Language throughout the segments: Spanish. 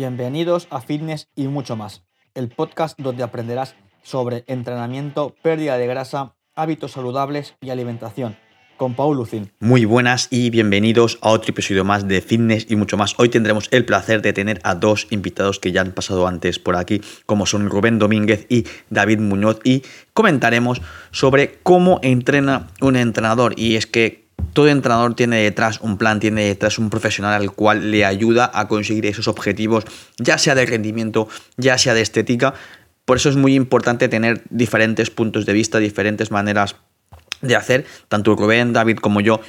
Bienvenidos a Fitness y mucho más, el podcast donde aprenderás sobre entrenamiento, pérdida de grasa, hábitos saludables y alimentación con Paul Lucin. Muy buenas y bienvenidos a otro episodio más de Fitness y mucho más. Hoy tendremos el placer de tener a dos invitados que ya han pasado antes por aquí, como son Rubén Domínguez y David Muñoz, y comentaremos sobre cómo entrena un entrenador. Y es que todo entrenador tiene detrás un plan, tiene detrás un profesional al cual le ayuda a conseguir esos objetivos, ya sea de rendimiento, ya sea de estética. Por eso es muy importante tener diferentes puntos de vista, diferentes maneras de hacer. Tanto Rubén, David como yo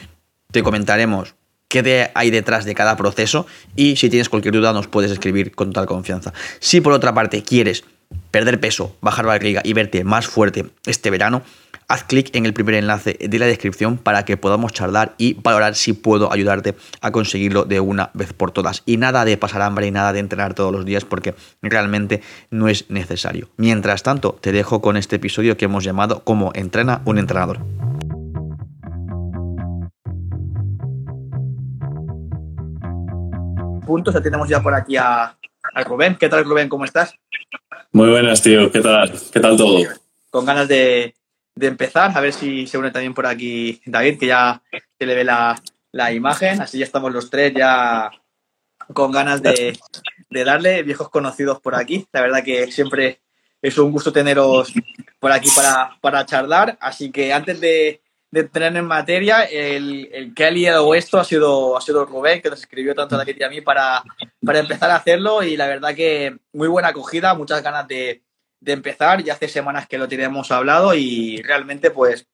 te comentaremos qué hay detrás de cada proceso y si tienes cualquier duda nos puedes escribir con total confianza. Si por otra parte quieres perder peso, bajar barriga y verte más fuerte este verano, haz clic en el primer enlace de la descripción para que podamos charlar y valorar si puedo ayudarte a conseguirlo de una vez por todas. Y nada de pasar hambre y nada de entrenar todos los días porque realmente no es necesario. Mientras tanto, te dejo con este episodio que hemos llamado Cómo entrena un entrenador. Puntos, ya tenemos ya por aquí a, a Rubén. ¿Qué tal, Rubén? ¿Cómo estás? Muy buenas, tío. ¿Qué tal? ¿Qué tal todo? Con ganas de, de empezar, a ver si se une también por aquí David, que ya se le ve la, la imagen, así ya estamos los tres ya con ganas de, de, darle, viejos conocidos por aquí. La verdad que siempre es un gusto teneros por aquí para, para charlar, así que antes de, de entrar en materia, el, el, que ha liado esto ha sido, ha sido Rubén, que nos escribió tanto a David y a mí para, para empezar a hacerlo. Y la verdad que muy buena acogida, muchas ganas de, de empezar. Ya hace semanas que lo tenemos hablado y realmente, pues,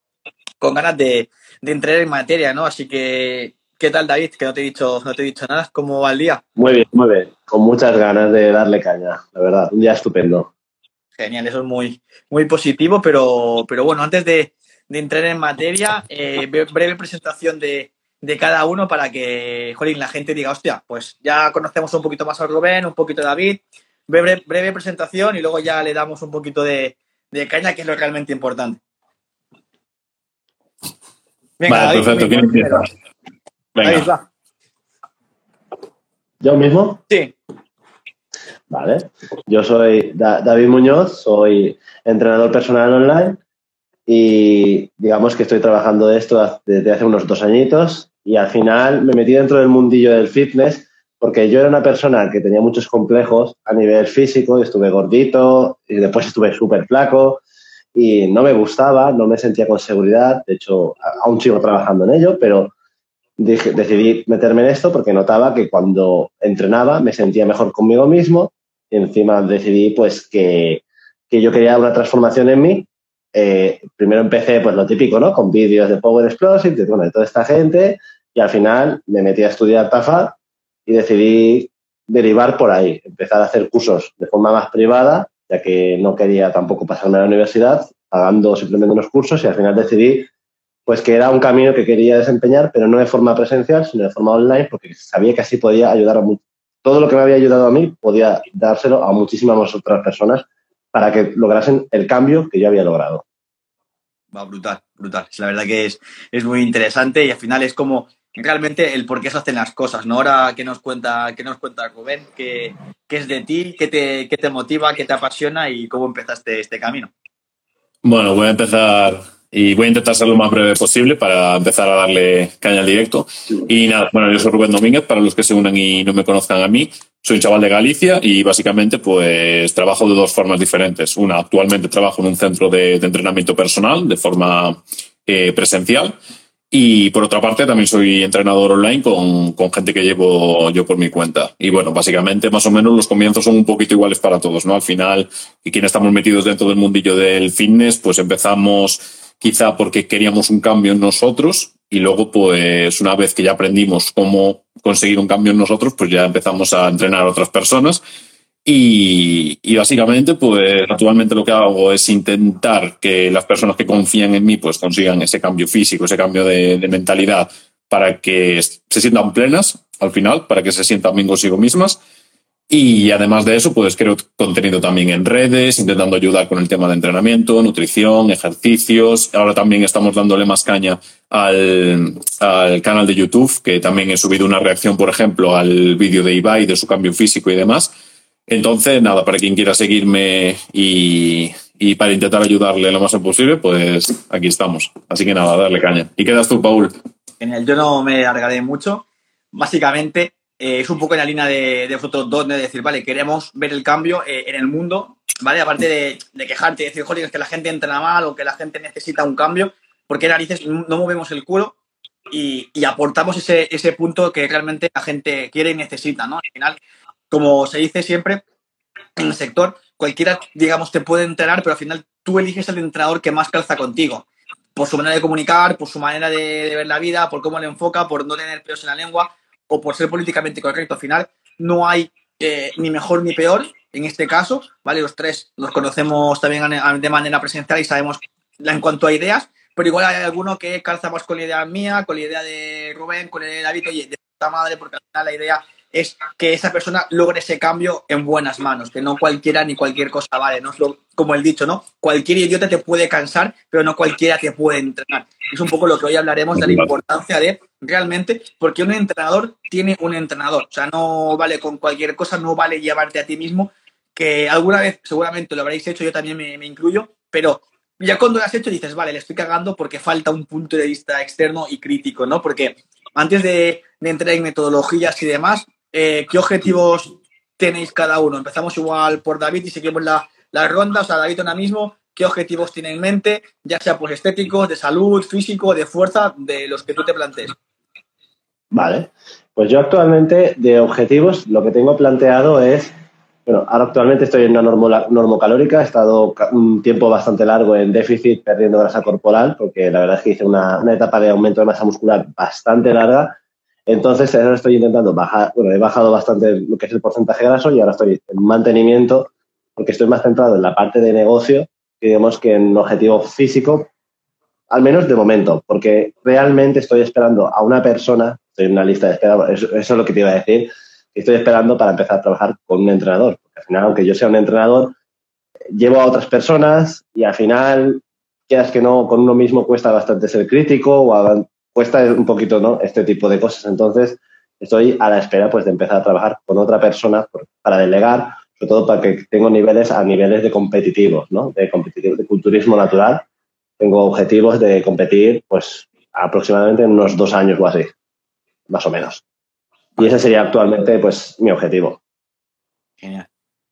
con ganas de, de entrar en materia, ¿no? Así que, ¿qué tal, David? Que no te he dicho, no te he dicho nada. ¿Cómo va el día? Muy bien, muy bien. Con muchas ganas de darle caña, la verdad. Un día estupendo. Genial, eso es muy, muy positivo, pero, pero bueno, antes de, de entrar en materia, eh, breve presentación de, de cada uno para que, jolín, la gente diga, hostia, pues ya conocemos un poquito más a Rubén, un poquito a David, breve, breve presentación y luego ya le damos un poquito de, de caña, que es lo realmente importante. Venga, vale, David, perfecto. ¿Quién empieza? Venga. va. ¿Yo mismo? Sí. Vale. Yo soy David Muñoz, soy entrenador personal online y digamos que estoy trabajando de esto desde hace unos dos añitos y al final me metí dentro del mundillo del fitness porque yo era una persona que tenía muchos complejos a nivel físico, estuve gordito y después estuve súper flaco y no me gustaba, no me sentía con seguridad, de hecho aún sigo trabajando en ello, pero dije, decidí meterme en esto porque notaba que cuando entrenaba me sentía mejor conmigo mismo y encima decidí pues que, que yo quería una transformación en mí. Eh, primero empecé pues lo típico, ¿no? Con vídeos de Power Explosive, de, bueno, de toda esta gente y al final me metí a estudiar TAFA y decidí derivar por ahí, empezar a hacer cursos de forma más privada, ya que no quería tampoco pasarme a la universidad, pagando simplemente unos cursos y al final decidí pues que era un camino que quería desempeñar, pero no de forma presencial, sino de forma online, porque sabía que así podía ayudar a. Todo lo que me había ayudado a mí podía dárselo a muchísimas otras personas para que lograsen el cambio que yo había logrado. Va, brutal, brutal. La verdad que es, es muy interesante y al final es como realmente el por qué se hacen las cosas, ¿no? Ahora, ¿qué nos cuenta, qué nos cuenta Rubén? ¿Qué, qué es de ti? ¿Qué te, ¿Qué te motiva? ¿Qué te apasiona? ¿Y cómo empezaste este camino? Bueno, voy a empezar y voy a intentar ser lo más breve posible para empezar a darle caña al directo. Y nada, bueno, yo soy Rubén Domínguez, para los que se unan y no me conozcan a mí. Soy un chaval de Galicia y básicamente pues trabajo de dos formas diferentes. Una, actualmente trabajo en un centro de, entrenamiento personal de forma eh, presencial y por otra parte, también soy entrenador online con, con, gente que llevo yo por mi cuenta. Y bueno, básicamente, más o menos los comienzos son un poquito iguales para todos, ¿no? Al final, y quienes estamos metidos dentro del mundillo del fitness, pues empezamos quizá porque queríamos un cambio en nosotros y luego, pues una vez que ya aprendimos cómo conseguir un cambio en nosotros, pues ya empezamos a entrenar a otras personas y, y, básicamente, pues actualmente lo que hago es intentar que las personas que confían en mí pues consigan ese cambio físico, ese cambio de, de mentalidad para que se sientan plenas al final, para que se sientan bien consigo mismas. Y además de eso, pues creo contenido también en redes, intentando ayudar con el tema de entrenamiento, nutrición, ejercicios. Ahora también estamos dándole más caña al, al canal de YouTube, que también he subido una reacción, por ejemplo, al vídeo de Ibai, de su cambio físico y demás. Entonces, nada, para quien quiera seguirme y, y para intentar ayudarle lo más posible, pues aquí estamos. Así que nada, darle caña. ¿Y quedas tú, Paul? Genial, yo no me alargaré mucho. Básicamente, eh, es un poco en la línea de, de vosotros dos, de decir, vale, queremos ver el cambio eh, en el mundo, ¿vale? Aparte de, de quejarte y decir, joder, es que la gente entrena mal o que la gente necesita un cambio, porque narices no movemos el culo y, y aportamos ese, ese punto que realmente la gente quiere y necesita, ¿no? Al final, como se dice siempre en el sector, cualquiera, digamos, te puede entrenar, pero al final tú eliges el entrenador que más calza contigo. Por su manera de comunicar, por su manera de, ver la vida, por cómo le enfoca, por no tener pelos en la lengua o por ser políticamente correcto. Al final no hay eh, ni mejor ni peor en este caso, ¿vale? Los tres nos conocemos también de manera presencial y sabemos en cuanto a ideas, pero igual hay alguno que calza más con la idea mía, con la idea de Rubén, con la idea de David, oye, de puta madre, porque al final la idea es que esa persona logre ese cambio en buenas manos, que no cualquiera ni cualquier cosa vale, no es lo, como el dicho, ¿no? Cualquier idiota te puede cansar, pero no cualquiera te puede entrenar. Es un poco lo que hoy hablaremos de la importancia de realmente, porque un entrenador tiene un entrenador, o sea, no vale con cualquier cosa, no vale llevarte a ti mismo, que alguna vez seguramente lo habréis hecho, yo también me, incluyo, pero ya cuando lo has hecho dices, vale, le estoy cagando porque falta un punto de vista externo y crítico, ¿no? Porque antes de entrar en metodologías y demás, eh, ¿qué objetivos tenéis cada uno? Empezamos igual por David y seguimos la, la ronda. O sea, David ahora mismo, ¿qué objetivos tiene en mente? Ya sea pues estéticos, de salud, físico, de fuerza, de los que tú te plantees. Vale. Pues yo actualmente de objetivos lo que tengo planteado es, bueno, ahora actualmente estoy en una normo, normocalórica, he estado un tiempo bastante largo en déficit perdiendo grasa corporal, porque la verdad es que hice una, una etapa de aumento de masa muscular bastante larga entonces, ahora estoy intentando bajar, bueno, he bajado bastante lo que es el porcentaje graso y ahora estoy en mantenimiento porque estoy más centrado en la parte de negocio, digamos que en objetivo físico, al menos de momento, porque realmente estoy esperando a una persona, estoy en una lista de espera, eso, es lo que te iba a decir, que estoy esperando para empezar a trabajar con un entrenador. Porque al final, aunque yo sea un entrenador, llevo a otras personas y al final, quieras que no, con uno mismo cuesta bastante ser crítico o cuesta un poquito ¿no? este tipo de cosas. Entonces, estoy a la espera pues, de empezar a trabajar con otra persona para delegar, sobre todo para que tengo niveles a niveles de competitivos, ¿no? de, competitivo, de culturismo natural. Tengo objetivos de competir pues, aproximadamente en unos dos años o así, más o menos. Y ese sería actualmente pues, mi objetivo. Genial.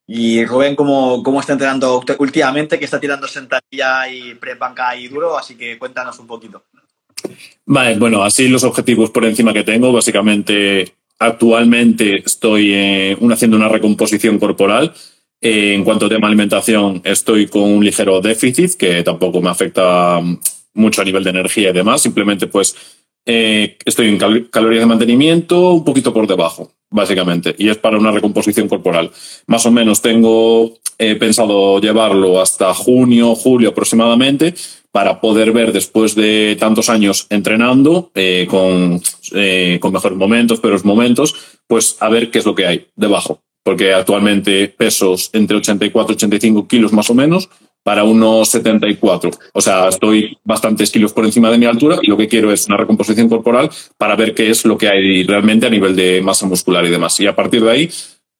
Y Rubén, ¿cómo, ¿cómo, está entrenando últimamente? Que está tirando sentadilla y pre y duro, así que cuéntanos un poquito. Vale, bueno, así los objetivos por encima que tengo, básicamente actualmente estoy eh, haciendo una recomposición corporal. Eh, en cuanto a tema alimentación, estoy con un ligero déficit que tampoco me afecta mucho a nivel de energía y demás. Simplemente, pues, eh, estoy en cal calorías de mantenimiento un poquito por debajo, básicamente, y es para una recomposición corporal. Más o menos tengo pensado llevarlo hasta junio, julio aproximadamente, para poder ver después de tantos años entrenando, eh, con, eh, con mejores momentos, peores momentos, pues a ver qué es lo que hay debajo. Porque actualmente pesos entre 84 y 85 kilos más o menos para unos 74. O sea, estoy bastantes kilos por encima de mi altura y lo que quiero es una recomposición corporal para ver qué es lo que hay realmente a nivel de masa muscular y demás. Y a partir de ahí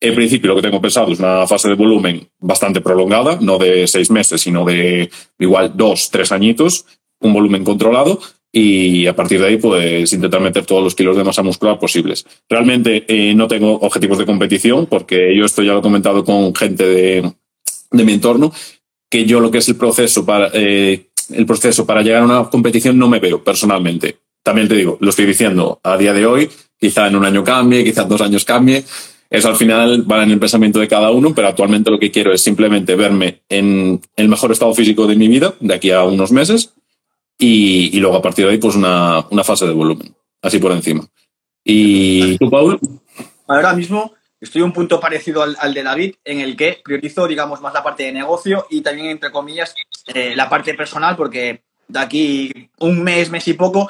en principio, lo que tengo pensado es una fase de volumen bastante prolongada, no de seis meses, sino de igual dos, tres añitos, un volumen controlado y a partir de ahí, pues intentar meter todos los kilos de masa muscular posibles. Realmente eh, no tengo objetivos de competición porque yo esto ya lo he comentado con gente de, de mi entorno, que yo lo que es el proceso para, eh, el proceso para llegar a una competición no me veo personalmente. También te digo, lo estoy diciendo a día de hoy, quizá en un año cambie, quizá en dos años cambie, eso al final va en el pensamiento de cada uno, pero actualmente lo que quiero es simplemente verme en el mejor estado físico de mi vida de aquí a unos meses y, y luego a partir de ahí pues una, una, fase de volumen, así por encima. ¿Y tú, Paul? Ahora mismo estoy un punto parecido al, al, de David, en el que priorizo, digamos, más la parte de negocio y también, entre comillas, eh, la parte personal, porque de aquí un mes, mes y poco,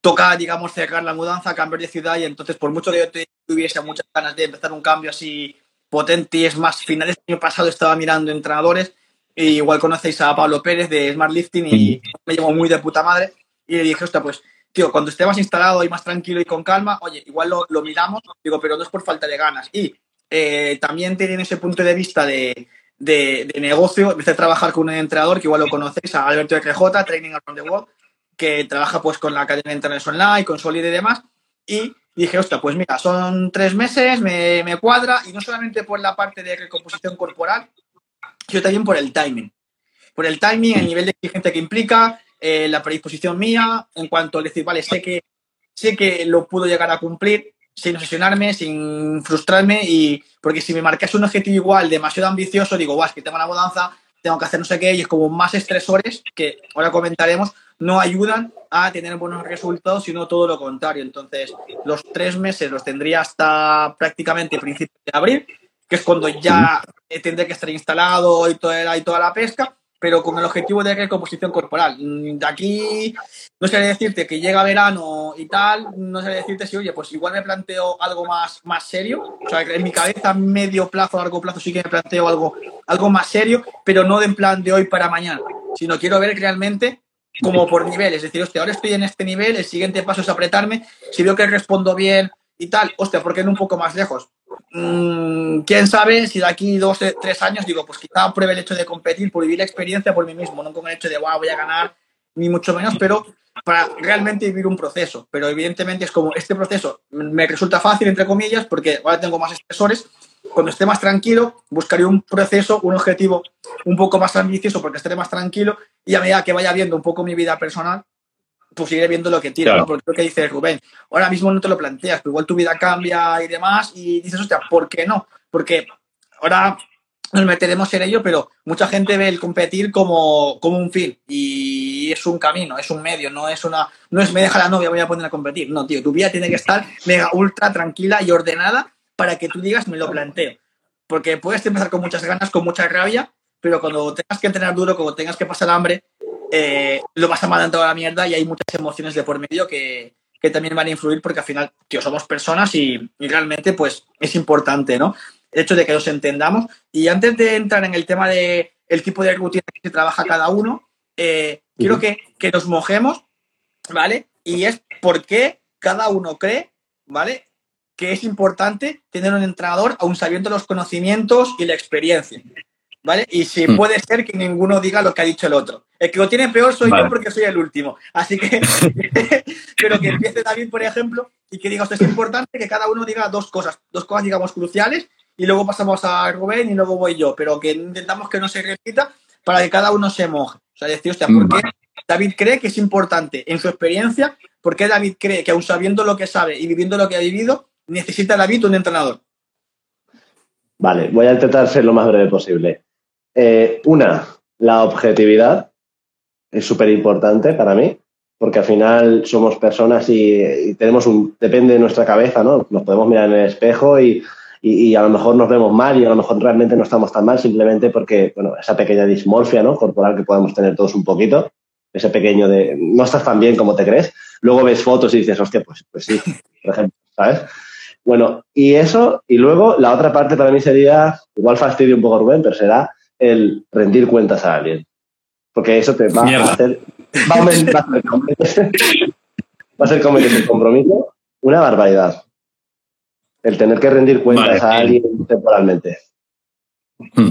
toca, digamos, cerrar la mudanza, cambiar de ciudad y entonces por mucho que yo tuviese muchas ganas de empezar un cambio así potente y es más finales del año pasado estaba mirando entrenadores y igual conocéis a Pablo Pérez de Smart Lifting y me llevo muy de puta madre y le dije, hostia, pues tío, cuando esté más instalado y más tranquilo y con calma, oye, igual lo, lo miramos, digo, pero no es por falta de ganas. Y eh, también tienen ese punto de vista de, de, de, negocio, empecé a trabajar con un entrenador que igual lo conocéis, a Alberto RJ, Training Around the World, que trabaja pues con la cadena de internet online, con Solid y demás, y dije, hostia, pues mira, son tres meses, me, me cuadra, y no solamente por la parte de recomposición corporal, sino también por el timing. Por el timing, el nivel de exigencia que implica, eh, la predisposición mía, en cuanto a decir, vale, sé que, sé que lo puedo llegar a cumplir, sin obsesionarme, sin frustrarme, y porque si me marcas un objetivo igual, demasiado ambicioso, digo, guau, es que tengo la mudanza, tengo que hacer no sé qué, y es como más estresores que ahora comentaremos, no ayudan a tener buenos resultados, sino todo lo contrario. Entonces, los tres meses los tendría hasta prácticamente principios de abril, que es cuando ya tendré que estar instalado y toda la, y toda la pesca, pero con el objetivo de recomposición corporal. De aquí no sé decirte que llega verano y tal, no sé decirte si, oye, pues igual me planteo algo más, más serio. O sea, en mi cabeza, medio plazo, largo plazo, sí que me planteo algo, algo más serio, pero no de en plan de hoy para mañana, sino quiero ver realmente como por nivel. Es decir, hostia, ahora estoy en este nivel, el siguiente paso es apretarme. Si veo que respondo bien y tal, hostia, ¿por qué no un poco más lejos? Mm, quién sabe si de aquí dos, tres años digo, pues quizá pruebe el hecho de competir por vivir la experiencia por mí mismo, no con el hecho de, wow, voy a ganar, ni mucho menos, pero para realmente vivir un proceso. Pero evidentemente es como este proceso me resulta fácil, entre comillas, porque ahora tengo más estresores. Cuando esté más tranquilo, buscaré un proceso, un objetivo un poco más ambicioso porque estaré más tranquilo y a medida que vaya viendo un poco mi vida personal, pues iré viendo lo que tira, claro. ¿no? Porque lo que dice Rubén, ahora mismo no te lo planteas, pero igual tu vida cambia y demás, y dices, hostia, ¿por qué no? Porque ahora nos meteremos en ello, pero mucha gente ve el competir como, como un fin y es un camino, es un medio, no es una, no es me deja la novia, voy a poner a competir. No, tío, tu vida tiene que estar mega ultra tranquila y ordenada para que tú digas, me lo planteo. Porque puedes empezar con muchas ganas, con mucha rabia, pero cuando tengas que entrenar duro, cuando tengas que pasar hambre, eh, lo vas a mandar toda la mierda y hay muchas emociones de por medio que, que también van a influir porque al final, tío, somos personas y, y, realmente pues es importante, ¿no? El hecho de que nos entendamos. Y antes de entrar en el tema de el tipo de rutina que se trabaja cada uno, eh, uh -huh. quiero que, que nos mojemos, ¿vale? Y es por qué cada uno cree, ¿vale? Que es importante tener un entrenador aún sabiendo los conocimientos y la experiencia. ¿vale? Y si mm. puede ser que ninguno diga lo que ha dicho el otro. El que lo tiene peor soy vale. yo porque soy el último. Así que, pero que empiece David, por ejemplo, y que diga, esto es importante que cada uno diga dos cosas, dos cosas, digamos, cruciales, y luego pasamos a Rubén y luego voy yo, pero que intentamos que no se repita para que cada uno se moje. O sea, decir, hostia, ¿por qué David cree que es importante en su experiencia? ¿Por qué David cree que aún sabiendo lo que sabe y viviendo lo que ha vivido, necesita David un entrenador? Vale, voy a intentar ser lo más breve posible. Eh, una, la objetividad es súper importante para mí, porque al final somos personas y, tenemos un, depende de nuestra cabeza, ¿no? Nos podemos mirar en el espejo y, y, y, a lo mejor nos vemos mal y a lo mejor realmente no estamos tan mal simplemente porque, bueno, esa pequeña dismorfia, ¿no? Corporal que podemos tener todos un poquito, ese pequeño de, no estás tan bien como te crees, luego ves fotos y dices, hostia, pues, pues sí, por ejemplo, ¿sabes? Bueno, y eso, y luego la otra parte para mí sería, igual fastidio un poco Rubén, pero será el rendir cuentas a alguien. Porque eso te va Mierda. a hacer. Va a, aumentar, va a ser como el compromiso una barbaridad. El tener que rendir cuentas vale, a alguien bien. temporalmente. Hmm.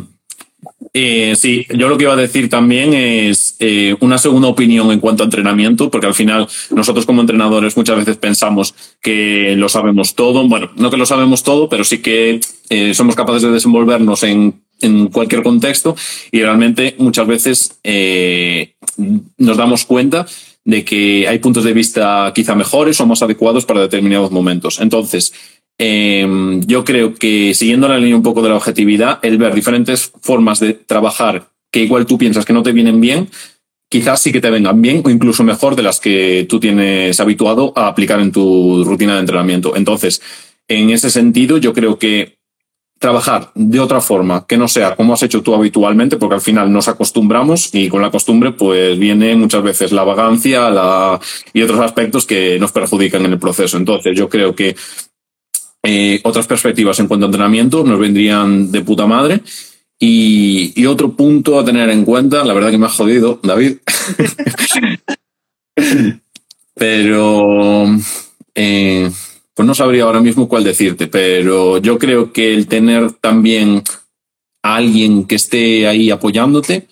Eh, sí, yo lo que iba a decir también es eh, una segunda opinión en cuanto a entrenamiento, porque al final nosotros como entrenadores muchas veces pensamos que lo sabemos todo. Bueno, no que lo sabemos todo, pero sí que eh, somos capaces de desenvolvernos en cualquier contexto y realmente muchas veces eh, nos damos cuenta de que hay puntos de vista quizá mejores o más adecuados para determinados momentos. Entonces, eh, yo creo que siguiendo la línea un poco de la objetividad, el ver diferentes formas de trabajar que igual tú piensas que no te vienen bien, quizás sí que te vengan bien o incluso mejor de las que tú tienes habituado a aplicar en tu rutina de entrenamiento. Entonces, en ese sentido, yo creo que trabajar de otra forma que no sea como has hecho tú habitualmente, porque al final nos acostumbramos y con la costumbre pues viene muchas veces la vagancia la... y otros aspectos que nos perjudican en el proceso. Entonces yo creo que eh, otras perspectivas en cuanto a entrenamiento nos vendrían de puta madre. Y, otro punto a tener en cuenta, la verdad que me ha jodido, David. pero eh, pues no sabría ahora mismo cuál decirte, pero yo creo que el tener también a alguien que esté ahí apoyándote,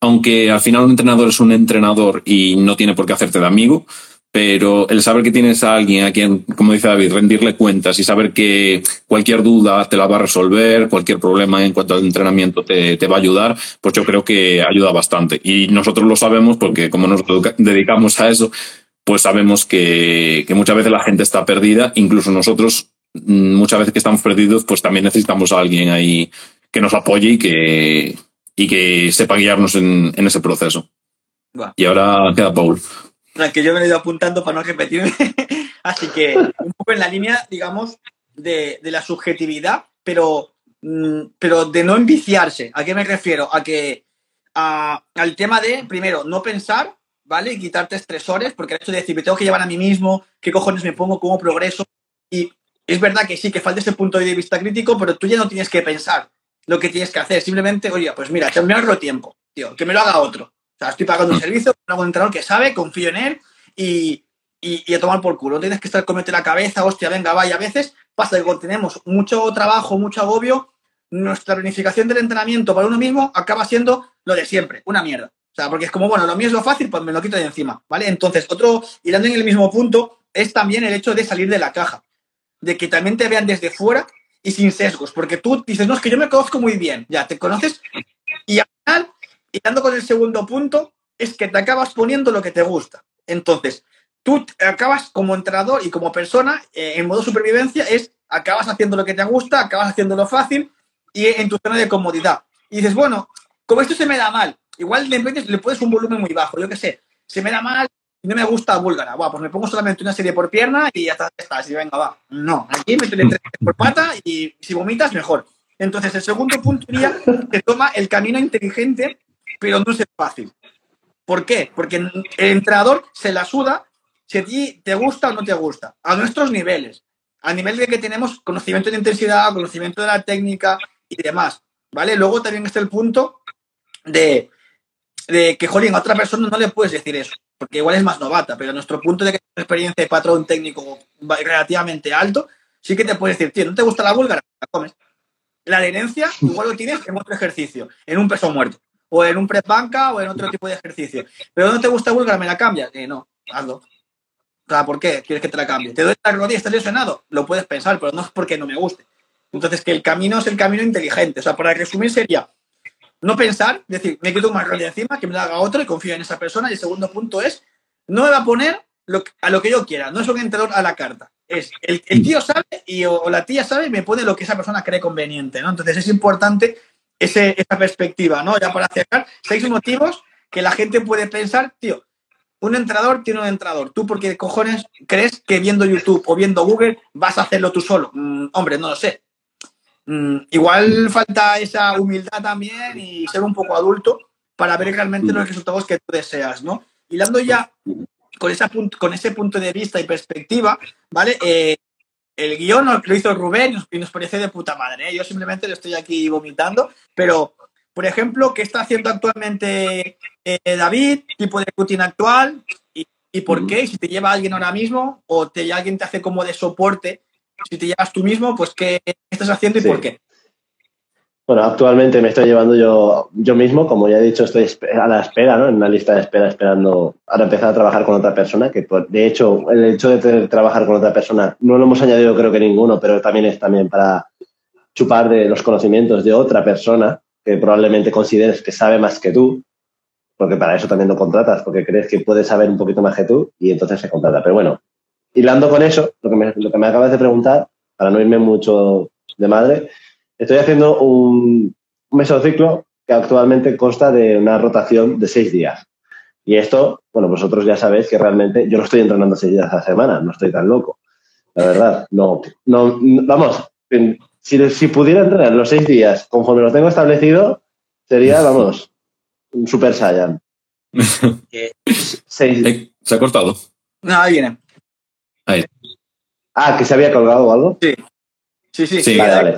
aunque al final un entrenador es un entrenador y no tiene por qué hacerte de amigo, pero el saber que tienes a alguien a quien, como dice David, rendirle cuentas y saber que cualquier duda te la va a resolver, cualquier problema en cuanto al entrenamiento te, te va a ayudar, pues yo creo que ayuda bastante. Y nosotros lo sabemos porque como nos dedicamos a eso, pues sabemos que, que muchas veces la gente está perdida, incluso nosotros mm, muchas veces que estamos perdidos, pues también necesitamos a alguien ahí que nos apoye y que, y que sepa guiarnos en, en ese proceso. Y ahora queda Paul. Que yo me he ido apuntando para no repetirme. Así que un poco en la línea, digamos, de, de la subjetividad, pero, mm, pero de no enviciarse. ¿A qué me refiero? A que a, al tema de, primero, no pensar, ¿vale? Y quitarte estresores, porque el hecho de decir, me tengo que llevar a mí mismo, qué cojones me pongo, cómo progreso. Y es verdad que sí, que falta ese punto de vista crítico, pero tú ya no tienes que pensar lo que tienes que hacer. Simplemente, oye, pues mira, que me ahorro tiempo, tío, que me lo haga otro. Sea, estoy pagando un servicio, un entrenador que sabe, confío en él y, y, a tomar por culo. No tienes que estar comiendo la cabeza, hostia, venga, vaya. A veces pasa que cuando tenemos mucho trabajo, mucho agobio, nuestra planificación del entrenamiento para uno mismo acaba siendo lo de siempre, una mierda. O sea, porque es como, bueno, lo mío es lo fácil, pues me lo quito de encima, ¿vale? Entonces, otro, irando en el mismo punto, es también el hecho de salir de la caja, de que también te vean desde fuera y sin sesgos, porque tú dices, no, es que yo me conozco muy bien, ya, te conoces, y al final y dando con el segundo punto, es que te acabas poniendo lo que te gusta. Entonces, tú acabas como entrenador y como persona, eh, en modo supervivencia, es acabas haciendo lo que te gusta, acabas haciendo lo fácil y en tu zona de comodidad. Y dices, bueno, como esto se me da mal, igual le, le puedes un volumen muy bajo, yo qué sé, se me da mal y no me gusta búlgara, Buah, pues me pongo solamente una serie por pierna y ya está, ya está así, venga, va. No, aquí me tres por pata y si vomitas, mejor. Entonces, el segundo punto sería que toma el camino inteligente pero no es fácil. ¿Por qué? Porque el entrenador se la suda si a ti te gusta o no te gusta, a nuestros niveles, a nivel de que tenemos conocimiento de intensidad, conocimiento de la técnica y demás, ¿vale? Luego también está el punto de, de que, jolín, a otra persona no le puedes decir eso, porque igual es más novata, pero nuestro punto de que tienes experiencia de patrón técnico relativamente alto, sí que te puedes decir, tío, ¿no te gusta la búlgara? La comes. La adherencia igual lo tienes en otro ejercicio, en un peso muerto o en un press banca o en otro tipo de ejercicio. Pero no te gusta búlgara, me la cambias. Eh, no, hazlo. O sea, ¿por qué quieres que te la cambie? ¿Te doy la rodilla, estás lesionado? Lo puedes pensar, pero no es porque no me guste. Entonces, que el camino es el camino inteligente. O sea, para resumir sería no pensar, decir, me quito una rodilla encima, que me la haga otro y confío en esa persona. Y el segundo punto es, no me va a poner lo, a lo que yo quiera. No es un entrenador a la carta. Es el, el tío sabe y, o, o, la tía sabe y me pone lo que esa persona cree conveniente, ¿no? Entonces, es importante ese, esa perspectiva, ¿no? Ya para cerrar, seis motivos que la gente puede pensar, tío, un entrenador tiene un entrenador. ¿Tú por qué cojones crees que viendo YouTube o viendo Google vas a hacerlo tú solo? Mm, hombre, no lo sé. Mm, igual falta esa humildad también y ser un poco adulto para ver realmente los resultados que deseas, ¿no? Y dando ya con, con ese punto de vista y perspectiva, ¿vale? Eh, el guion lo hizo Rubén y nos parece de puta madre. ¿eh? Yo simplemente lo estoy aquí vomitando, pero, por ejemplo, ¿qué está haciendo actualmente eh, David? ¿Tipo de rutina actual? ¿Y, y por qué? Si te lleva alguien ahora mismo o te, alguien te hace como de soporte, si te llevas tú mismo, pues ¿qué estás haciendo y sí. por qué? Bueno, actualmente me estoy llevando yo, yo mismo, como ya he dicho, estoy a la espera, ¿no? En una lista de espera esperando ahora empezar a trabajar con otra persona, que pues, de hecho el hecho de tener, trabajar con otra persona no lo hemos añadido creo que ninguno, pero también es también para chupar de los conocimientos de otra persona que probablemente consideres que sabe más que tú, porque para eso también lo contratas, porque crees que puede saber un poquito más que tú y entonces se contrata. Pero bueno, hilando con eso, lo que me, lo que me acabas de preguntar, para no irme mucho de madre, Estoy haciendo un, mesociclo que actualmente consta de una rotación de seis días. Y esto, bueno, vosotros ya sabéis que realmente yo no estoy entrenando seis días a la semana, no estoy tan loco. La verdad, no, no, vamos, si, si pudiera entrenar los seis días conforme lo tengo establecido, sería, vamos, un super saiyan. seis... ¿Se ha cortado? No, ahí viene. Ahí. Ah, que se había colgado o algo. Sí. Sí, sí, Sí, Vale, vale.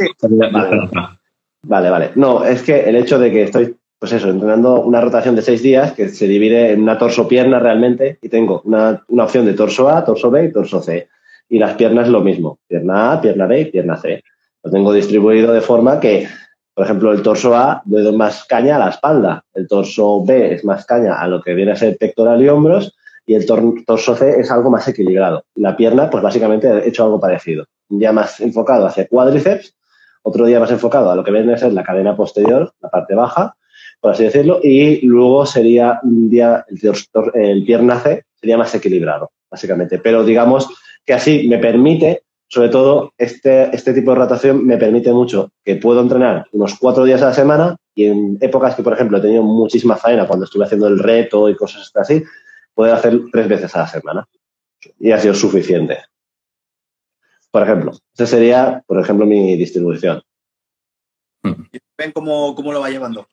Vale, vale. No, es que el hecho de que estoy, pues eso, entrenando una rotación de seis días que se divide en una torso-pierna realmente y tengo una, una opción de torso A, torso B y torso C. Y las piernas lo mismo, pierna A, pierna B y pierna C. Lo tengo distribuido de forma que, por ejemplo, el torso A le doy más caña a la espalda, el torso B es más caña a lo que viene a ser pectoral y hombros y el tor- torso C es algo más equilibrado. La pierna, pues básicamente he hecho algo parecido. Un día más enfocado hacia cuádriceps otro día más enfocado a lo que viene a ser la cadena posterior, la parte baja, por así decirlo, y luego sería un día el, el pierna C sería más equilibrado, básicamente. Pero digamos que así me permite, sobre todo, este, este tipo de rotación me permite mucho que puedo entrenar unos cuatro días a la semana y en épocas que, por ejemplo, he tenido muchísima faena cuando estuve haciendo el reto y cosas así, poder hacer tres veces a la semana. Y ha sido suficiente. Por ejemplo, esa sería, por ejemplo, mi distribución. Y ven cómo, cómo lo va llevando.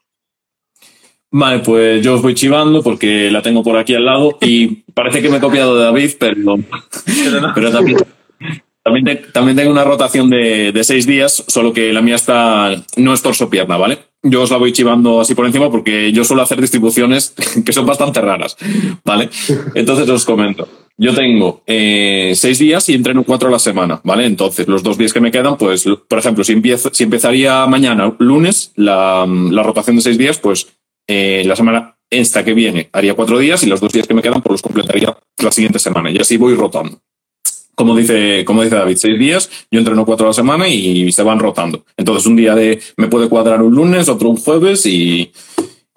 Vale, pues yo os voy chivando porque la tengo por aquí al lado y parece que me he copiado de David, pero, Pero no. pero también, también, también tengo una rotación de, de seis días, solo que la mía está no es torso-pierna, ¿vale? Yo os la voy chivando así por encima porque yo suelo hacer distribuciones que son bastante raras, ¿vale? Entonces os comento. Yo tengo eh, seis días y entreno cuatro a la semana, ¿vale? Entonces, los dos días que me quedan, pues, por ejemplo, si, empiezo, si empezaría mañana, lunes, la, la rotación de seis días, pues eh, la semana esta que viene haría cuatro días y los dos días que me quedan pues los completaría la siguiente semana y así voy rotando. Como dice, como dice David, seis días, yo entreno cuatro a la semana y se van rotando. Entonces un día de me puede cuadrar un lunes, otro un jueves y,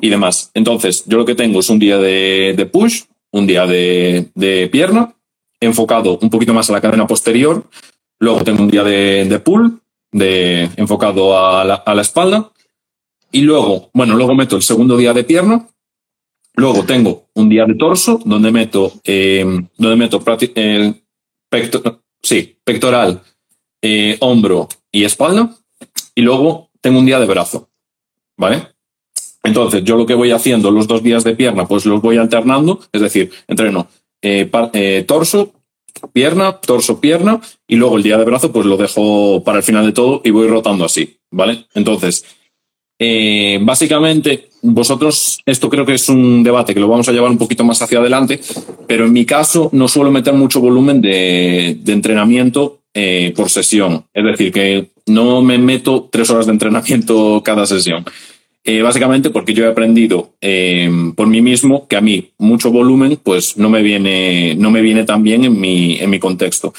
y demás. Entonces yo lo que tengo es un día de, push, un día de, pierna, enfocado un poquito más a la cadena posterior. Luego tengo un día de, pull, de, enfocado a la, espalda. Y luego, bueno, luego meto el segundo día de pierna. Luego tengo un día de torso, donde meto, eh, donde meto eh, pecto- sí, pectoral, eh, hombro y espalda. Y luego tengo un día de brazo. ¿Vale? Entonces, yo lo que voy haciendo los dos días de pierna, pues los voy alternando. Es decir, entreno eh, eh, torso, pierna, torso, pierna. Y luego el día de brazo, pues lo dejo para el final de todo y voy rotando así. ¿Vale? Entonces, básicamente, vosotros, esto creo que es un debate que lo vamos a llevar un poquito más hacia adelante, pero en mi caso no suelo meter mucho volumen de, entrenamiento eh, por sesión. Es decir, que no me meto tres horas de entrenamiento cada sesión. Eh, básicamente porque yo he aprendido eh, por mí mismo que a mí mucho volumen pues no me viene, no me viene tan bien en mi, en mi contexto.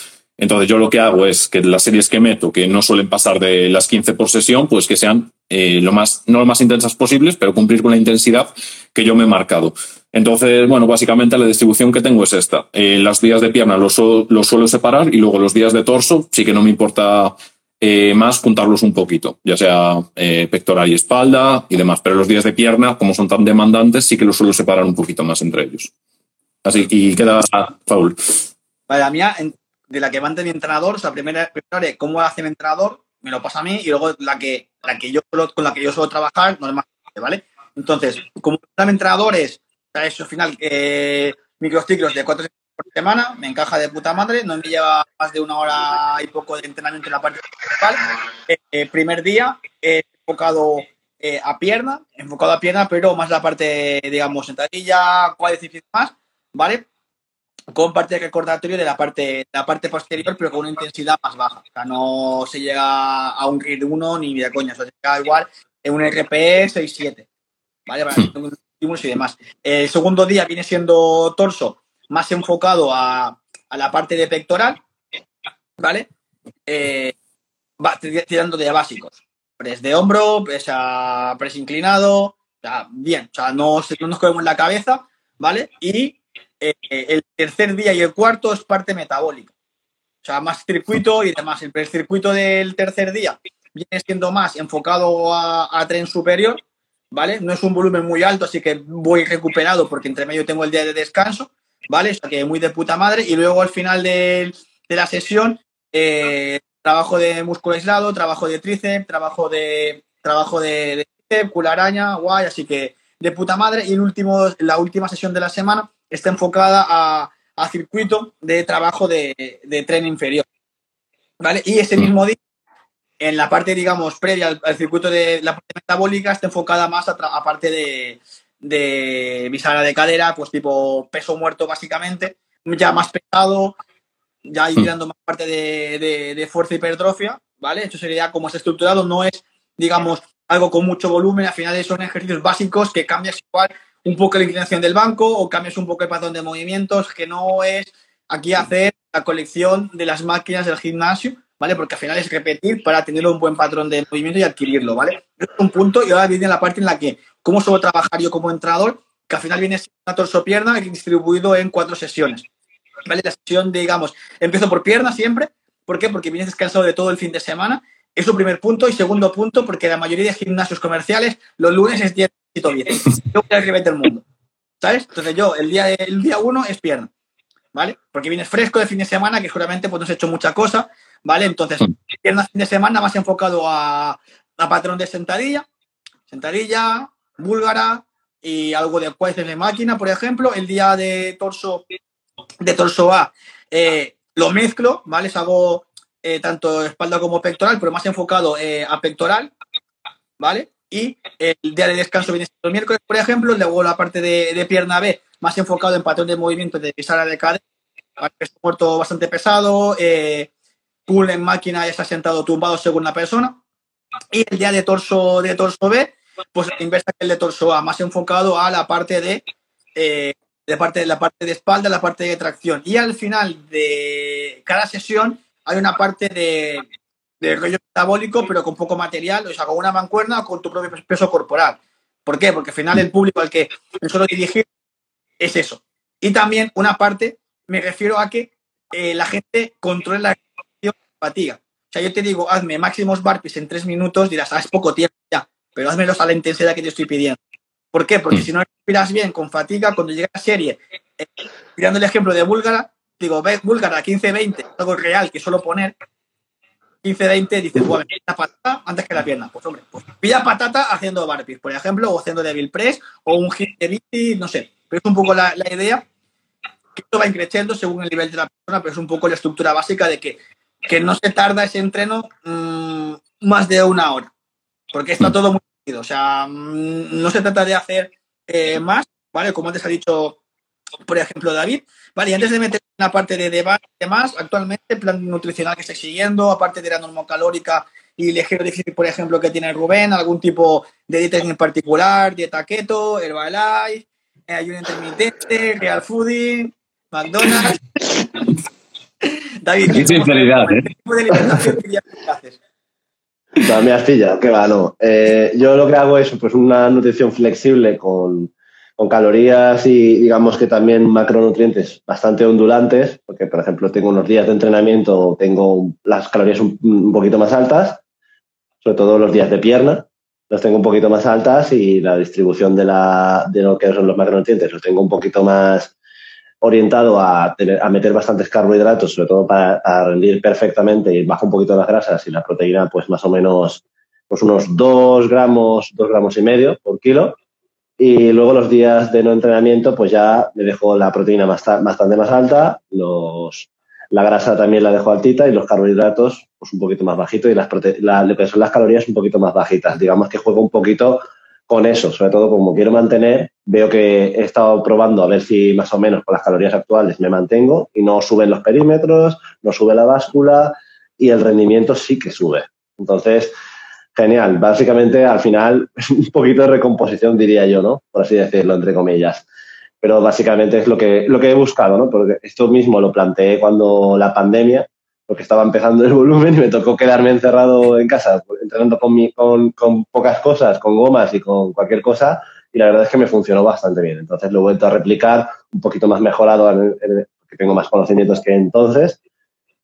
Entonces yo lo que hago es que las series que meto, que no suelen pasar de las 15 por sesión, pues que sean eh, lo más, no lo más intensas posibles, pero cumplir con la intensidad que yo me he marcado. Entonces, bueno, básicamente la distribución que tengo es esta. Eh, los días de pierna los, su- los suelo separar y luego los días de torso sí que no me importa eh, más juntarlos un poquito, ya sea eh, pectoral y espalda y demás. Pero los días de pierna, como son tan demandantes, sí que los suelo separar un poquito más entre ellos. Así y queda Paul. Mía, en- de la que va ante mi entrenador, o sea, primero, primero cómo hace mi entrenador, me lo pasa a mí, y luego la que, la que yo con la que yo suelo trabajar normalmente, ¿vale? Entonces, como mi entrenador es, o sea, eso al final, eh, microciclos de cuatro por semana, me encaja de puta madre, no me lleva más de una hora y poco de entrenamiento en la parte principal. Eh, eh, primer día, enfocado eh, a pierna, enfocado a pierna, pero más la parte, digamos, sentadilla, cuádriceps y demás, ¿vale? Con parte recordatorio de la parte, la parte posterior, pero con una intensidad más baja. O sea, no se llega a un RIR 1 ni de coña, o sea, se llega igual en un RPE 6-7. ¿Vale? Para estímulos y demás. El segundo día viene siendo torso, más enfocado a, a la parte de pectoral, ¿vale? Eh, va tir- tirando de básicos. Press de hombro, press, a- press inclinado, o sea, bien, o sea, no, no nos cogemos la cabeza, ¿vale? Y eh, el tercer día y el cuarto es parte metabólica. O sea, más circuito y demás. El circuito del tercer día viene siendo más enfocado a, a tren superior, ¿vale? No es un volumen muy alto, así que voy recuperado porque entre medio tengo el día de descanso, ¿vale? O sea, que muy de puta madre. Y luego al final del- de, la sesión, eh, trabajo de músculo aislado, trabajo de tríceps, trabajo de trabajo de, de cularaña, guay, así que de puta madre. Y el último, la última sesión de la semana está enfocada a, a circuito de trabajo de, de tren inferior. ¿Vale? Y ese mismo día en la parte, digamos, previa al, circuito de la parte metabólica está enfocada más a, parte de, de bisagra de cadera, pues tipo peso muerto básicamente, ya más pesado, ya ir tirando más parte de, de, fuerza hipertrofia, ¿vale? Eso sería como es estructurado, no es, digamos, algo con mucho volumen, al final son ejercicios básicos que cambias igual un poco la inclinación del banco o cambias un poco el patrón de movimientos, que no es aquí hacer la colección de las máquinas del gimnasio, ¿vale? Porque al final es repetir para tener un buen patrón de movimiento y adquirirlo, ¿vale? Es un punto y ahora viene la parte en la que, ¿cómo suelo trabajar yo como entrenador? Que al final viene una torso-pierna distribuido en cuatro sesiones, ¿vale? La sesión, digamos, empiezo por pierna siempre, ¿por qué? Porque vienes descansado de todo el fin de semana, es un primer punto. Y segundo punto, porque la mayoría de gimnasios comerciales los lunes es día de Yo voy al del mundo. ¿Sabes? Entonces yo, el día, el día uno es pierna. ¿Vale? Porque vienes fresco de fin de semana, que seguramente pues no has hecho mucha cosa. ¿Vale? Entonces, mm. pierna fin de semana más enfocado a, a patrón de sentadilla, sentadilla, búlgara y algo de cuádriceps de máquina, por ejemplo. El día de torso, de torso A, eh, lo mezclo, ¿vale? Es hago eh, tanto espalda como pectoral, pero más enfocado eh, a pectoral, ¿vale? Y el día de descanso viene el miércoles, por ejemplo, luego la parte de, pierna B, más enfocado en patrón de movimiento de pisar de cadera, peso muerto bastante pesado, eh, pull en máquina ya está sentado tumbado según la persona. Y el día de torso, de torso B, pues inversa que el de torso A, más enfocado a la parte de, de parte, la parte de espalda, la parte de tracción. Y al final de cada sesión hay una parte de, de rollo metabólico, pero con poco material, o sea, con una mancuerna o con tu propio peso corporal. ¿Por qué? Porque al final el público al que suelo dirigir es eso. Y también una parte, me refiero a que eh, la gente controle la fatiga. O sea, yo te digo, hazme máximos burpees en tres minutos, dirás, ah, es poco tiempo ya, pero hazmelos a la intensidad que te estoy pidiendo. ¿Por qué? Porque mm. si no respiras bien con fatiga, cuando llega a serie, eh, mirando el ejemplo de Búlgara, digo, ve, búlgara 15-20, algo real que suelo poner, 15-20, dices, bueno, la patata antes que la pierna. Pues hombre, pues pilla patata haciendo burpees, por ejemplo, o haciendo devil press, o un hit de bici, no sé. Pero es un poco la, idea, que esto va increciendo según el nivel de la persona, pero es un poco la estructura básica de que, que no se tarda ese entreno mm, más de una hora, porque está todo muy o sea, mm, no se trata de hacer eh, más, ¿vale? Como antes ha dicho por ejemplo, David. Vale, y antes de meter en la parte de debate y demás, actualmente el plan nutricional que estáis siguiendo, aparte de la normocalórica y ligero déficit, por ejemplo, que tiene Rubén, algún tipo de dieta en particular, dieta keto, Herbalife, eh, ayuno intermitente, real fooding, McDonald's. David, ¿qué sinceridad, ¿eh? tipo de alimentación que haces? No, me has pillado, que va, no. Eh, yo lo que hago es pues, una nutrición flexible con, con calorías y digamos que también macronutrientes bastante ondulantes, porque por ejemplo tengo unos días de entrenamiento, tengo las calorías un, poquito más altas, sobre todo los días de pierna, los tengo un poquito más altas y la distribución de, la, de lo que son los macronutrientes los tengo un poquito más orientado a, a meter bastantes carbohidratos, sobre todo para rendir perfectamente y bajo un poquito las grasas y la proteína pues más o menos pues unos 2 gramos, 2 gramos y medio por kilo y luego los días de no entrenamiento, pues ya me dejo la proteína bastante más alta, los, la grasa también la dejo altita y los carbohidratos pues un poquito más bajito y las la, lo que son las calorías un poquito más bajitas. Digamos que juego un poquito con eso, sobre todo como quiero mantener, veo que he estado probando a ver si más o menos con las calorías actuales me mantengo y no suben los perímetros, no sube la báscula y el rendimiento sí que sube. Entonces, Genial. Básicamente, al final, un poquito de recomposición, diría yo, ¿no? Por así decirlo, entre comillas. Pero básicamente es lo que, lo que he buscado, ¿no? Porque esto mismo lo planteé cuando la pandemia, porque estaba empezando el volumen y me tocó quedarme encerrado en casa, entrenando con, con, con pocas cosas, con gomas y con cualquier cosa, y la verdad es que me funcionó bastante bien. Entonces lo he vuelto a replicar, un poquito más mejorado, porque tengo más conocimientos que entonces,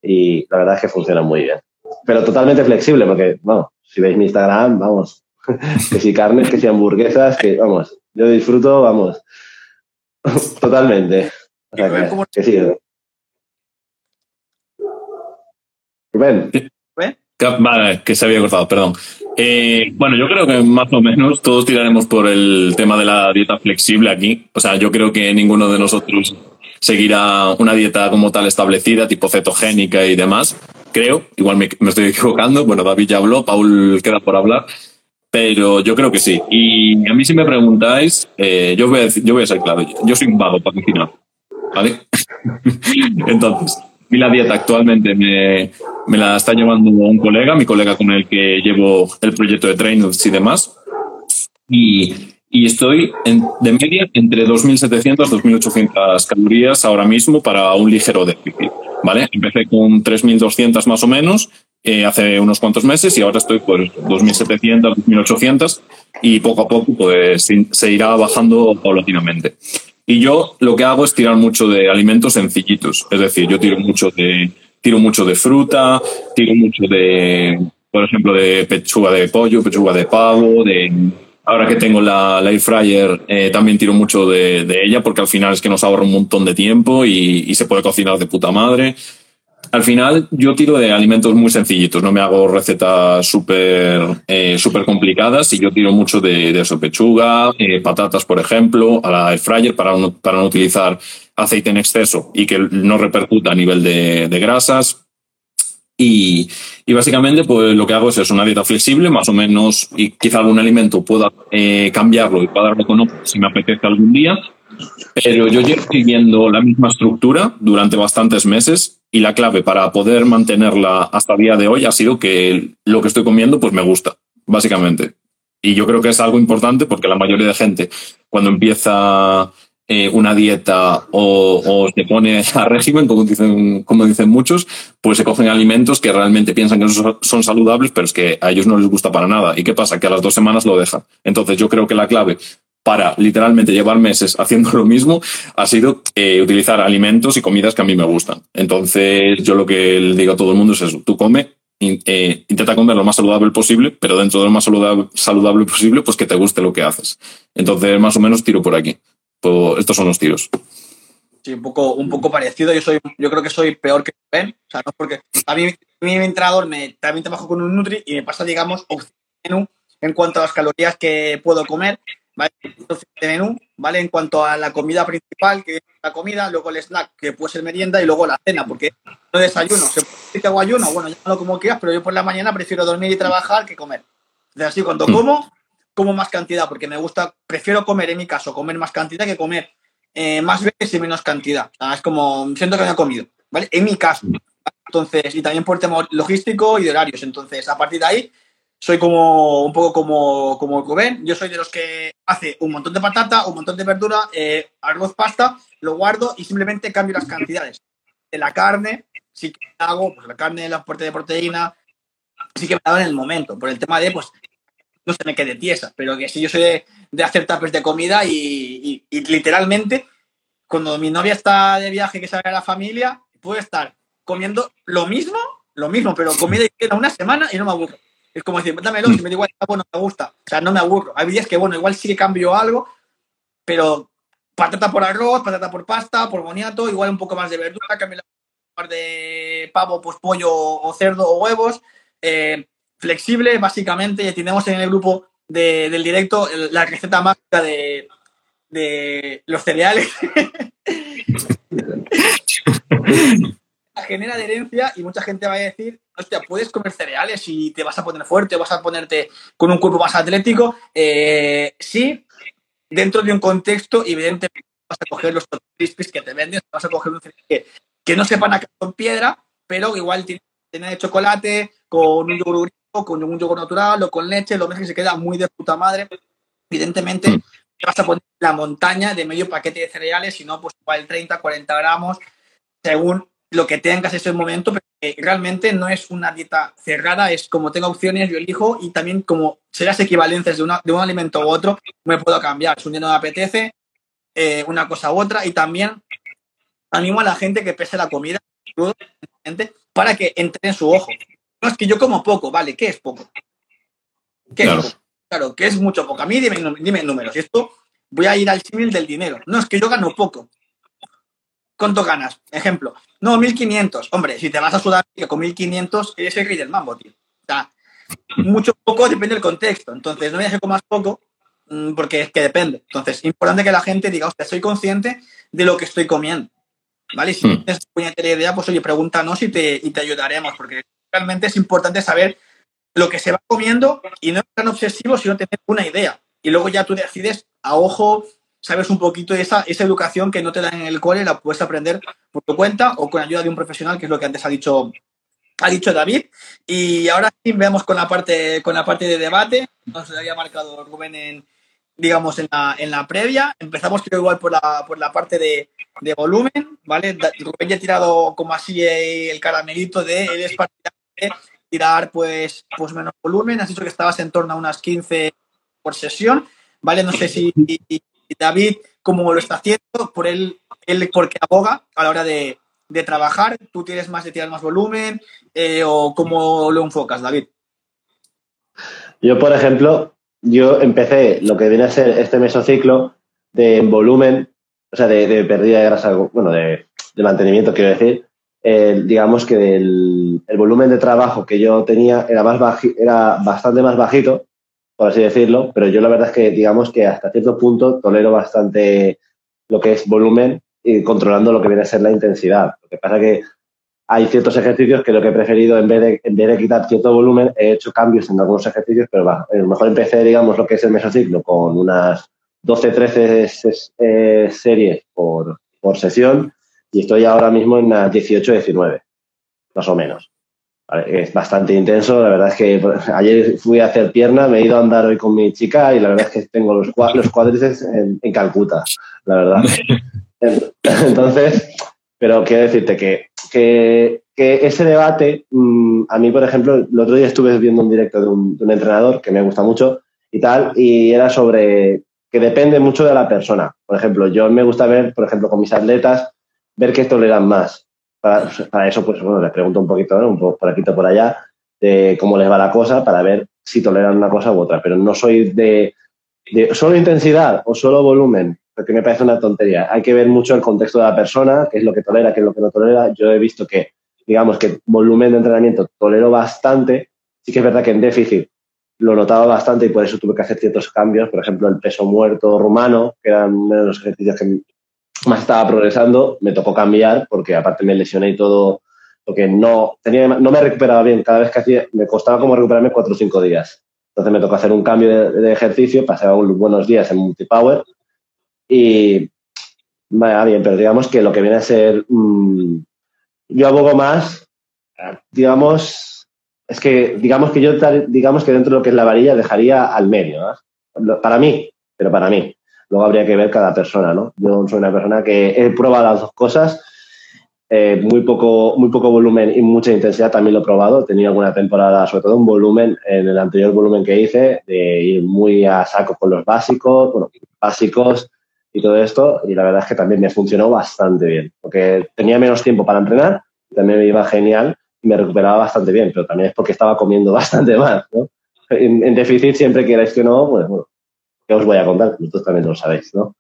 y la verdad es que funciona muy bien. Pero totalmente flexible, porque, bueno, si veis mi Instagram, vamos, que si carnes, que si hamburguesas, que vamos, yo disfruto, vamos, totalmente. O sea, que, que sí. Rubén. Vale, que se había cortado, perdón. Eh, bueno, yo creo que más o menos todos tiraremos por el tema de la dieta flexible aquí. O sea, yo creo que ninguno de nosotros seguirá una dieta como tal establecida, tipo cetogénica y demás. Creo, igual me, estoy equivocando, bueno, David ya habló, Paul queda por hablar, pero yo creo que sí. Y a mí si me preguntáis, eh, yo, voy a yo voy a ser claro, yo soy un vago para cocinar, ¿vale? Entonces, y la dieta actualmente me, me, la está llevando un colega, mi colega con el que llevo el proyecto de trainers y demás. Y, y estoy en, de media entre 2.700 y 2.800 calorías ahora mismo para un ligero déficit. ¿Vale? Empecé con 3.200 más o menos eh, hace unos cuantos meses y ahora estoy por 2.700, 2.800 y poco a poco pues, se irá bajando paulatinamente. Y yo lo que hago es tirar mucho de alimentos sencillitos. Es decir, yo tiro mucho de, tiro mucho de fruta, tiro mucho de, por ejemplo, de pechuga de pollo, pechuga de pavo, de... Ahora que tengo la, air fryer, eh, también tiro mucho de, de, ella porque al final es que nos ahorra un montón de tiempo y, se puede cocinar de puta madre al final yo tiro de alimentos muy sencillitos, no me hago recetas súper eh, super complicadas y yo tiro mucho de, eso, pechuga, eh, patatas, por ejemplo, a la air fryer para no, para no utilizar aceite en exceso y que no repercuta a nivel de, grasas. Y, básicamente pues lo que hago es, una dieta flexible, más o menos, y quizá algún alimento pueda eh, cambiarlo y pueda darlo con otro si me apetece algún día, pero yo llevo siguiendo la misma estructura durante bastantes meses y la clave para poder mantenerla hasta el día de hoy ha sido que lo que estoy comiendo pues me gusta, básicamente. Y yo creo que es algo importante porque la mayoría de gente cuando empieza eh, una dieta o, se pone a régimen, como dicen, como dicen muchos, pues se cogen alimentos que realmente piensan que son saludables, pero es que a ellos no les gusta para nada. ¿Y qué pasa? Que a las dos semanas lo dejan. Entonces yo creo que la clave para literalmente llevar meses haciendo lo mismo ha sido eh, utilizar alimentos y comidas que a mí me gustan. Entonces, yo lo que le digo a todo el mundo es eso, tú come, eh, intenta comer lo más saludable posible, pero dentro de lo más saludable, posible, pues que te guste lo que haces. Entonces, más o menos tiro por aquí. Estos son los tiros. Sí, un poco, un poco parecido. Yo soy, yo creo que soy peor que Ben. O sea, no porque a mí, mi entrenador me, también trabajo con un Nutri y me pasa, digamos, en cuanto a las calorías que puedo comer. ¿vale? De menú, ¿vale? En cuanto a la comida principal, que es la comida, luego el snack, que puede ser merienda, y luego la cena, porque no desayuno. Se puede decir que hago ayuno, bueno, lo como quieras, pero yo por la mañana prefiero dormir y trabajar que comer. Entonces, así, cuando mm. como, como más cantidad, porque me gusta, prefiero comer, en mi caso, comer más cantidad que comer eh, más veces y menos cantidad. es como, siento que no he comido, ¿vale? En mi caso. Entonces, y también por el tema logístico y de horarios. Entonces, a partir de ahí, soy como un poco como, como Rubén. Yo soy de los que hace un montón de patata, un montón de verdura, eh, arroz, pasta, lo guardo y simplemente cambio las cantidades. De la carne, sí que hago, pues la carne, la aporte de proteína, sí que me da en el momento, por el tema de, pues, no se me quede tiesa, pero que si yo soy de, hacer tapes de comida y, literalmente, cuando mi novia está de viaje, que sale a la familia, puedo estar comiendo lo mismo, lo mismo, pero comida y queda una semana y no me aburro. Es como decir, dámelo, si me digo, igual, bueno, me gusta. O sea, no me aburro. Hay días que, bueno, igual sí que cambio algo, pero patata por arroz, patata por pasta, por boniato, igual un poco más de verdura, cambio de pavo, pues pollo o cerdo o huevos. Eh, flexible, básicamente, y tenemos en el grupo del directo la receta mágica de, de los cereales. genera adherencia y mucha gente va a decir, hostia, puedes comer cereales y te vas a poner fuerte, vas a ponerte con un cuerpo más atlético. Eh, sí, dentro de un contexto, evidentemente vas a coger los crispies que te venden, vas a coger un cereal que, que no sepan a con piedra, pero igual tiene, de chocolate, con un yogur con un yogur natural o con leche, lo que se queda muy de puta madre. Evidentemente, mm. vas a poner la montaña de medio paquete de cereales, si no, pues igual 30, 40 gramos, según lo que tengas ese momento, pero realmente no es una dieta cerrada, es como tengo opciones, yo elijo y también como serás equivalencias de, una, de un alimento u otro, me puedo cambiar. Si un día no me apetece, eh, una cosa u otra y también animo a la gente que pese la comida para que entre en su ojo. No es que yo como poco, vale, ¿qué es poco? ¿Qué claro. es poco? Claro, ¿qué es mucho poco? A mí dime, dime números. Esto voy a ir al símil del dinero. No, es que yo gano poco. ¿Cuánto ganas? Ejemplo, no, 1500. Hombre, si te vas a Sudáfrica con 1500, eres el rey del mambo, tío. O sea, mucho poco depende del contexto. Entonces, no voy con más poco mm, porque es que depende. Entonces, importante que la gente diga, hostia, soy consciente de lo que estoy comiendo. ¿vale? Si hmm. tienes puñetera idea, pues oye, pregúntanos y te, y te ayudaremos, porque realmente es importante saber lo que se va comiendo y no tan obsesivo, sino tener una idea. Y luego ya tú decides a ojo, sabes un poquito de esa, esa educación que no te dan en el cole, la puedes aprender por tu cuenta o con ayuda de un profesional, que es lo que antes ha dicho, ha dicho David. Y ahora sí veamos con la parte, con la parte de debate. Nos había marcado Rubén en, digamos, en la, en la previa. Empezamos creo igual por la, por la parte de, de volumen, ¿vale? Rubén ya ha tirado como así el caramelito de él es de tirar pues, pues menos volumen. Has dicho que estabas en torno a unas 15 por sesión, ¿vale? No sé si David, cómo lo está haciendo, por él, él porque aboga a la hora de, de trabajar, tú tienes más de tirar más volumen eh, o cómo lo enfocas, David. Yo, por ejemplo, yo empecé lo que viene a ser este mesociclo de volumen, o sea, de, pérdida de grasa, bueno, de, mantenimiento, quiero decir, eh, digamos que el, volumen de trabajo que yo tenía era, más era bastante más bajito, por así decirlo, pero yo la verdad es que digamos que hasta cierto punto tolero bastante lo que es volumen y controlando lo que viene a ser la intensidad. Lo que pasa que hay ciertos ejercicios que lo que he preferido, en vez de, en vez de quitar cierto volumen, he hecho cambios en algunos ejercicios, pero va, a lo mejor empecé, digamos, lo que es el mesociclo con unas 12, 13 eh, series por, por sesión y estoy ahora mismo en unas 18, 19, más o menos. es bastante intenso, la verdad es que ayer fui a hacer pierna, me he ido a andar hoy con mi chica y la verdad es que tengo los, los cuádriceps en, en Calcuta, la verdad. Entonces, pero quiero decirte que que, ese debate, mm, a mí, por ejemplo, el otro día estuve viendo un directo de un, entrenador que me gusta mucho y tal, y era sobre que depende mucho de la persona. Por ejemplo, yo me gusta ver, por ejemplo, con mis atletas, ver qué toleran más. Para, eso, pues bueno, les pregunto un poquito, un poco por aquí por allá, de cómo les va la cosa, para ver si toleran una cosa u otra. Pero no soy de, de solo intensidad o solo volumen porque me parece una tontería. Hay que ver mucho el contexto de la persona, qué es lo que tolera, qué es lo que no tolera. Yo he visto que, digamos, que volumen de entrenamiento tolero bastante. Sí que es verdad que en déficit lo notaba bastante y por eso tuve que hacer ciertos cambios. Por ejemplo, el peso muerto rumano, que eran uno de los ejercicios que más estaba progresando, me tocó cambiar porque aparte me lesioné y todo, porque no, tenía, no me recuperaba bien. Cada vez que hacía, me costaba como recuperarme cuatro o cinco días. Entonces me tocó hacer un cambio de, de ejercicio, pasé unos buenos días en multipower y vaya bien, pero digamos que lo que viene a ser, mm, yo abogo más, digamos, es que digamos que yo digamos que dentro de lo que es la varilla dejaría al medio, para mí, pero para mí. Luego habría que ver cada persona, ¿no? Yo soy una persona que he probado las dos cosas, eh, muy, poco, muy poco volumen y mucha intensidad también lo he probado. He tenido alguna temporada, sobre todo un volumen, en el anterior volumen que hice, de ir muy a saco con los básicos, bueno, básicos, y todo esto, y la verdad es que también me funcionó bastante bien, porque tenía menos tiempo para entrenar, también me iba genial y me recuperaba bastante bien, pero también es porque estaba comiendo bastante más, ¿no? En, déficit, siempre queráis que no, pues bueno, ¿qué os voy a contar? Vosotros también lo sabéis, ¿no?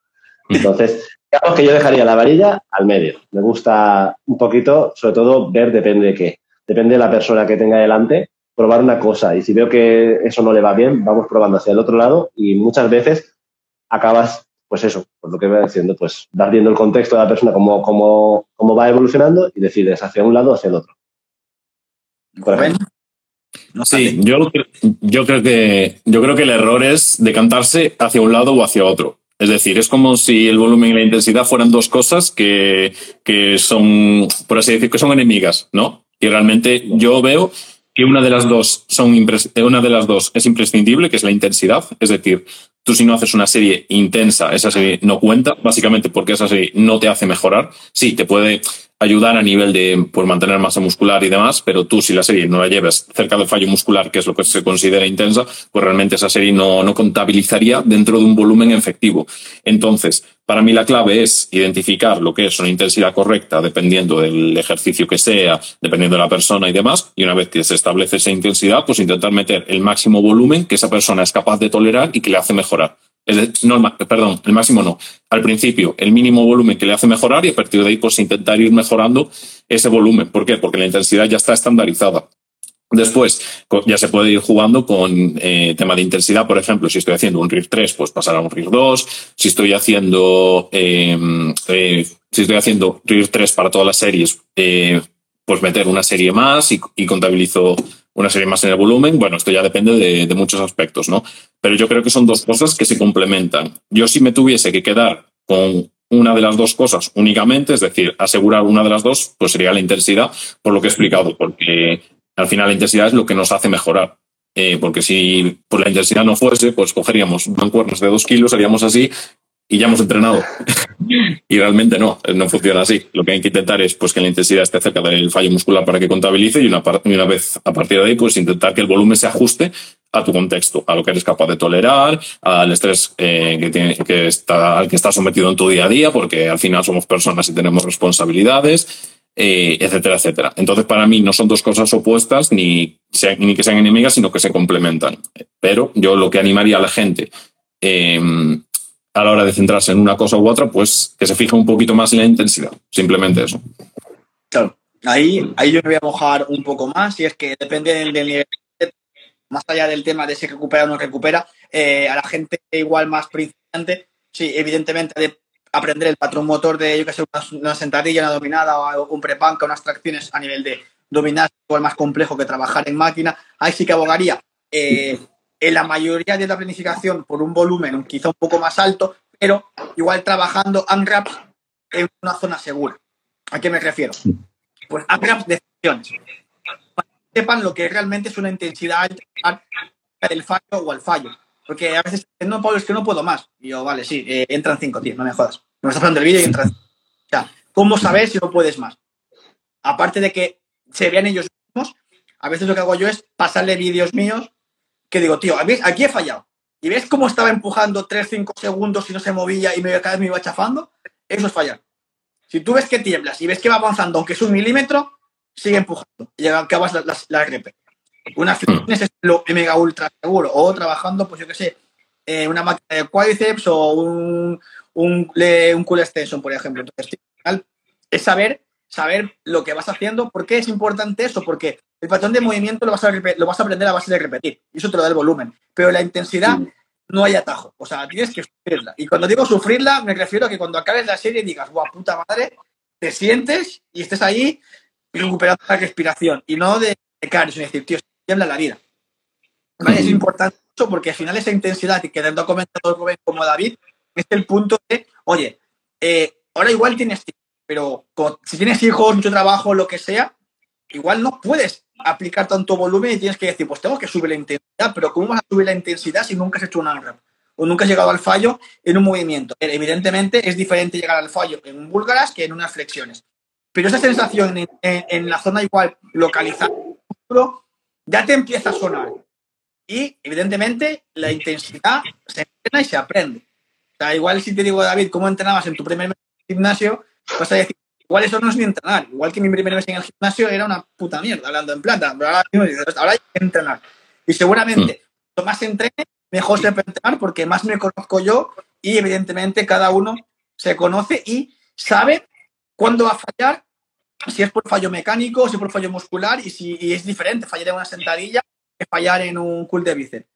Entonces, digamos que yo dejaría la varilla al medio. Me gusta un poquito, sobre todo, ver depende de qué. Depende de la persona que tenga delante, probar una cosa. Y si veo que eso no le va bien, vamos probando hacia el otro lado y muchas veces acabas pues eso, por lo que voy diciendo, pues vas viendo el contexto de la persona, cómo, cómo, cómo va evolucionando y decides hacia un lado o hacia el otro. Sí, yo, yo, creo que, yo creo que el error es decantarse hacia un lado o hacia otro. Es decir, es como si el volumen y la intensidad fueran dos cosas que, que son, por así decir, que son enemigas, ¿no? Y realmente yo veo que una de las dos son una de las dos es imprescindible, que es la intensidad. Es decir, Tú si no haces una serie intensa, esa serie no cuenta, básicamente porque esa serie no te hace mejorar. Sí, te puede ayudar a nivel de pues, mantener masa muscular y demás, pero tú si la serie no la lleves cerca del fallo muscular, que es lo que se considera intensa, pues realmente esa serie no, no contabilizaría dentro de un volumen efectivo. Entonces, para mí la clave es identificar lo que es una intensidad correcta dependiendo del ejercicio que sea, dependiendo de la persona y demás, y una vez que se establece esa intensidad, pues intentar meter el máximo volumen que esa persona es capaz de tolerar y que le hace mejorar no, perdón, el máximo no. Al principio, el mínimo volumen que le hace mejorar y a partir de ahí, pues intentar ir mejorando ese volumen. ¿Por qué? Porque la intensidad ya está estandarizada. Después, ya se puede ir jugando con eh, tema de intensidad. Por ejemplo, si estoy haciendo un RIR 3, pues pasar a un RIR 2. Si estoy haciendo em, eh, si estoy haciendo RIR 3 para todas las series, eh, pues meter una serie más y, y, contabilizo una serie más en el volumen. Bueno, esto ya depende de, muchos aspectos, ¿no? Pero yo creo que son dos cosas que se complementan. Yo si me tuviese que quedar con una de las dos cosas únicamente, es decir, asegurar una de las dos, pues sería la intensidad, por lo que he explicado, porque al final la intensidad es lo que nos hace mejorar. Eh, porque si por la intensidad no fuese, pues cogeríamos mancuernas de dos kilos, haríamos así y ya hemos entrenado. y realmente no, no funciona así. Lo que hay que intentar es pues, que la intensidad esté cerca del fallo muscular para que contabilice y una, y una vez a partir de ahí, pues intentar que el volumen se ajuste a tu contexto, a lo que eres capaz de tolerar, al estrés eh, que, tiene, que está, al que estás sometido en tu día a día, porque al final somos personas y tenemos responsabilidades. Eh, etcétera, etcétera. Entonces, para mí no son dos cosas opuestas ni, sean, ni que sean enemigas, sino que se complementan. Pero yo lo que animaría a la gente eh, a la hora de centrarse en una cosa u otra, pues que se fije un poquito más en la intensidad. Simplemente eso. Claro. Ahí, ahí yo me voy a mojar un poco más y es que depende del, nivel, más allá del tema de si recupera o no recupera, eh, a la gente igual más principiante, sí, evidentemente de aprender el patrón motor de, yo que sé, una, una sentadilla, una dominada o un prepanca, unas tracciones a nivel de dominar, igual más complejo que trabajar en máquina. Ahí sí que abogaría eh, en la mayoría de la planificación por un volumen quizá un poco más alto, pero igual trabajando unwraps en una zona segura. ¿A qué me refiero? Pues unwraps de secciones. Para que sepan lo que realmente es una intensidad alta del fallo o al fallo. Porque a veces, no, Pablo, es que no puedo más. Y yo, vale, sí, eh, entran cinco, tío, no me jodas. Me estás hablando el vídeo y entran cinco. O sea, ¿cómo sabes si no puedes más? Aparte de que se vean ellos mismos, a veces lo que hago yo es pasarle vídeos míos que digo, tío, aquí he fallado. ¿Y ves cómo estaba empujando 3-5 segundos y no se movía y me, cada vez me iba chafando? Eso es fallar. Si tú ves que tiemblas y ves que va avanzando, aunque es un milímetro, sigue empujando y acabas la, la, la RP. Una fitness es lo mega ultra seguro. O trabajando, pues yo qué sé, eh, una máquina de cuádriceps o un, un, un cool extension, por ejemplo. Entonces, es saber, saber lo que vas haciendo. ¿Por qué es importante eso? Porque el patrón de movimiento lo vas, a, lo vas a aprender a base de repetir. Y eso te lo da el volumen. Pero la intensidad sí. no hay atajo. O sea, tienes que sufrirla. Y cuando digo sufrirla, me refiero a que cuando acabes la serie digas, guau, puta madre, te sientes y estés ahí recuperando la respiración. Y no de caer, sino decir, tío, tiembla la vida. ¿Vale? Es importante eso porque al final esa intensidad y que tanto ha comentado Rubén como David es el punto de, oye, eh, ahora igual tienes pero con, si tienes hijos, mucho trabajo, lo que sea, igual no puedes aplicar tanto volumen y tienes que decir, pues tengo que subir la intensidad, pero ¿cómo vas a subir la intensidad si nunca has hecho un unwrap? O nunca has llegado al fallo en un movimiento. Evidentemente es diferente llegar al fallo en un búlgaras que en unas flexiones. Pero esa sensación en, la zona igual localizada ya te empieza a sonar. Y evidentemente la intensidad se entrena y se aprende. O igual si te digo, David, ¿cómo entrenabas en tu primer gimnasio? Vas a decir, igual eso no es ni entrenar. Igual que mi primer mes en el gimnasio era una puta mierda, hablando en plata. Pero ahora, ahora hay que entrenar. Y seguramente, cuanto más entrene, mejor se puede entrenar porque más me conozco yo y evidentemente cada uno se conoce y sabe cuándo va a fallar, si es por fallo mecánico, si es por fallo muscular y si y es diferente fallar en una sentadilla que fallar en un cool de bíceps.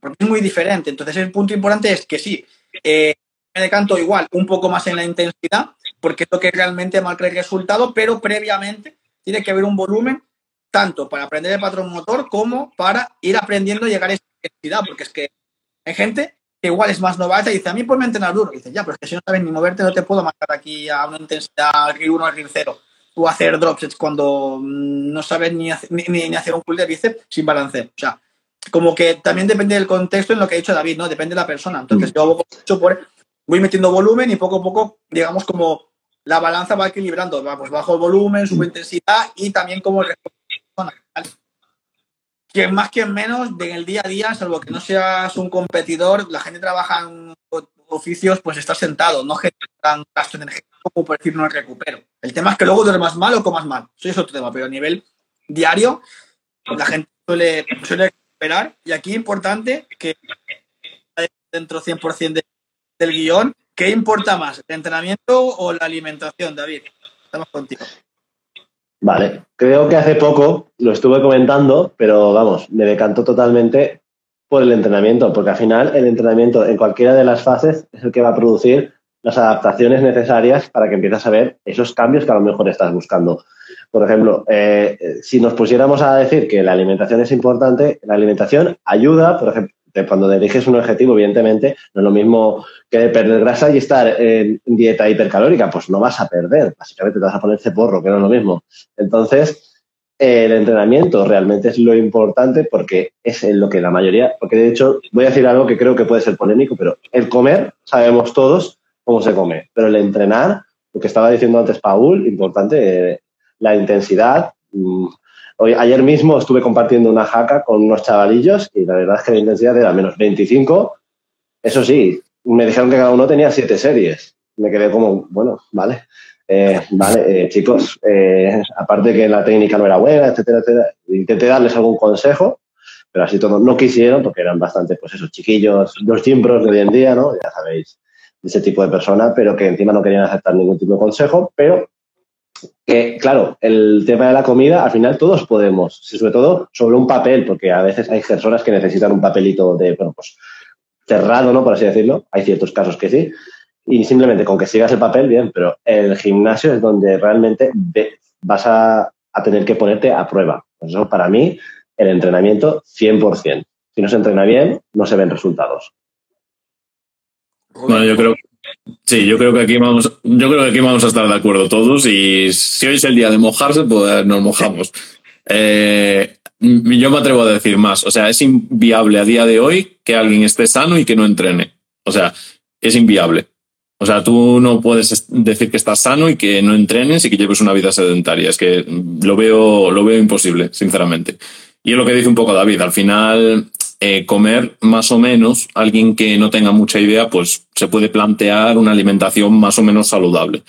Porque es muy diferente. Entonces el punto importante es que sí, eh, me decanto igual un poco más en la intensidad, porque es lo que realmente marca el resultado, pero previamente tiene que haber un volumen tanto para aprender el patrón motor como para ir aprendiendo a llegar a esa intensidad, porque es que hay gente que igual es más novata y dice, a mí ponme a entrenar duro. Y dice, ya, pero es que si no sabes ni moverte, no te puedo marcar aquí a una intensidad RIR 1 RIR 0 o hacer dropsets cuando no sabes ni, hacer, ni, ni, hacer un pull de bíceps sin balanceo. O sea, como que también depende del contexto en lo que ha dicho David, ¿no? Depende de la persona. Entonces, yo hago mucho por voy metiendo volumen y poco a poco, digamos, como la balanza va equilibrando. Va, pues bajo el volumen, subo intensidad y también como. Quien más, quien menos, en el día a día, salvo que no seas un competidor, la gente trabaja en oficios, pues está sentado, no generan gasto energético, como por decir, no recupero. El tema es que luego duermas mal o comas mal. Eso es otro tema, pero a nivel diario, la gente suele, suele recuperar. Y aquí importante que dentro 100% de, del guion, ¿qué importa más, el entrenamiento o la alimentación, David? Estamos contigo. Vale, creo que hace poco lo estuve comentando, pero vamos, me decantó totalmente por el entrenamiento, porque al final el entrenamiento en cualquiera de las fases es el que va a producir las adaptaciones necesarias para que empieces a ver esos cambios que a lo mejor estás buscando. Por ejemplo, eh, si nos pusiéramos a decir que la alimentación es importante, la alimentación ayuda, por ejemplo, cuando diriges un objetivo, evidentemente, no es lo mismo que perder grasa y estar en dieta hipercalórica, pues no vas a perder, básicamente te vas a poner porro, que no es lo mismo. Entonces, el entrenamiento realmente es lo importante porque es en lo que la mayoría, porque de hecho voy a decir algo que creo que puede ser polémico, pero el comer, sabemos todos cómo se come, pero el entrenar, lo que estaba diciendo antes Paul, importante, eh, la intensidad. Hoy, ayer mismo estuve compartiendo una jaca con unos chavalillos y la verdad es que la intensidad era menos 25. Eso sí, me dijeron que cada uno tenía siete series. Me quedé como, bueno, vale. Eh, vale, eh, chicos, eh, aparte que la técnica no era buena, etcétera, etcétera, intenté darles algún consejo, pero así todos no quisieron porque eran bastante, pues esos chiquillos, los gimbros de hoy en día, ¿no? Ya sabéis, ese tipo de persona, pero que encima no querían aceptar ningún tipo de consejo, pero que, claro, el tema de la comida, al final todos podemos, sobre todo sobre un papel, porque a veces hay personas que necesitan un papelito de, bueno, pues cerrado, ¿no? Por así decirlo. Hay ciertos casos que sí. Y simplemente con que sigas el papel, bien, pero el gimnasio es donde realmente vas a, tener que ponerte a prueba. Eso, para mí, el entrenamiento 100%. Si no se entrena bien, no se ven resultados. Bueno, yo creo, Sí, yo creo que aquí vamos, yo creo que aquí vamos a estar de acuerdo todos y si hoy es el día de mojarse, pues nos mojamos. Eh, yo me atrevo a decir más, o sea, es inviable a día de hoy que alguien esté sano y que no entrene. O sea, es inviable. O sea, tú no puedes decir que estás sano y que no entrenes y que lleves una vida sedentaria. Es que lo veo, lo veo imposible, sinceramente. Y es lo que dice un poco David. Al final, eh, comer más o menos, alguien que no tenga mucha idea, pues se puede plantear una alimentación más o menos saludable.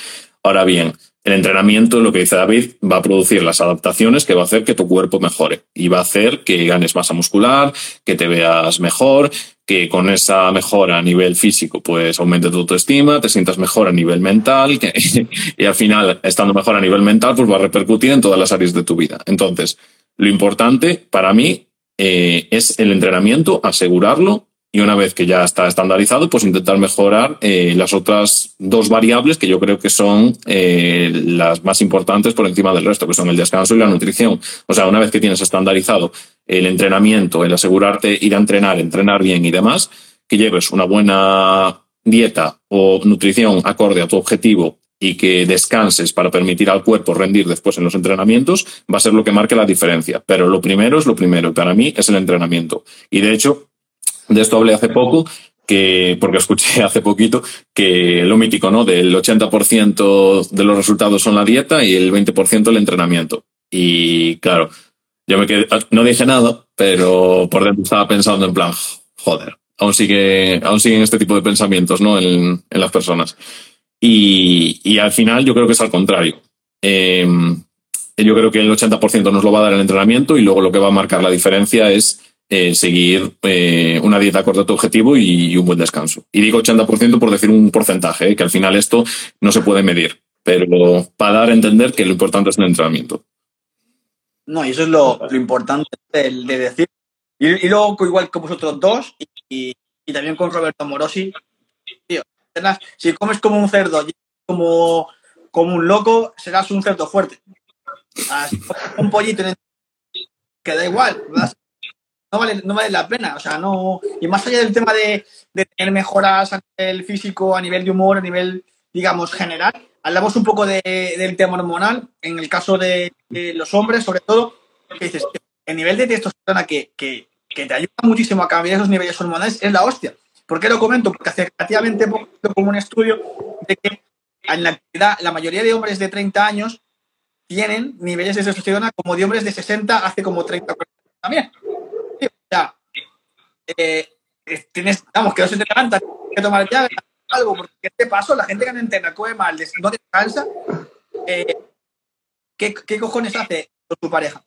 Ahora bien, el entrenamiento, lo que dice David, va a producir las adaptaciones que va a hacer que tu cuerpo mejore y va a hacer que ganes masa muscular, que te veas mejor, que con esa mejora a nivel físico pues aumente tu autoestima, te sientas mejor a nivel mental y al final, estando mejor a nivel mental, pues va a repercutir en todas las áreas de tu vida. Entonces, lo importante para mí eh, es el entrenamiento, asegurarlo y una vez que ya está estandarizado, pues intentar mejorar eh, las otras dos variables que yo creo que son eh, las más importantes por encima del resto, que son el descanso y la nutrición. O sea, una vez que tienes estandarizado el entrenamiento, el asegurarte ir a entrenar, entrenar bien y demás, que lleves una buena dieta o nutrición acorde a tu objetivo y que descanses para permitir al cuerpo rendir después en los entrenamientos, va a ser lo que marque la diferencia. Pero lo primero es lo primero. Para mí es el entrenamiento. Y de hecho, de esto hablé hace poco, que, porque escuché hace poquito que lo mítico, ¿no? Del 80% de los resultados son la dieta y el 20% el entrenamiento. Y claro, yo me quedé, no dije nada, pero por dentro estaba pensando en plan, joder, aún sigue, aún siguen este tipo de pensamientos, ¿no? En, en las personas. Y, al final yo creo que es al contrario. Eh, yo creo que el 80% nos lo va a dar el entrenamiento y luego lo que va a marcar la diferencia es eh, seguir eh, una dieta a tu objetivo y, un buen descanso. Y digo 80% por decir un porcentaje, que al final esto no se puede medir, pero para dar a entender que lo importante es el entrenamiento. No, y eso es lo, importante de, de decir. Y, luego, igual con vosotros dos y, y también con Roberto Morosi, si comes como un cerdo, como, como un loco, serás un cerdo fuerte. Un pollito que da igual, no vale, no vale la pena. O sea, no. Y más allá del tema de, de tener mejoras a nivel físico, a nivel de humor, a nivel, digamos, general, hablamos un poco de, del tema hormonal. En el caso de, de los hombres, sobre todo, que dices, el nivel de testosterona que, que, que, te ayuda muchísimo a cambiar esos niveles hormonales es la hostia. ¿Por qué lo comento? Porque hace relativamente poco como un estudio de que en la actividad la mayoría de hombres de 30 años tienen niveles de testosterona como de hombres de 60 hace como 30 40 también. O sea, eh, tienes, vamos, que no se te levanta, que tomar ya algo, porque este paso, la gente que no entrena, come mal, no descansa, eh, ¿qué, ¿qué, cojones hace con tu pareja?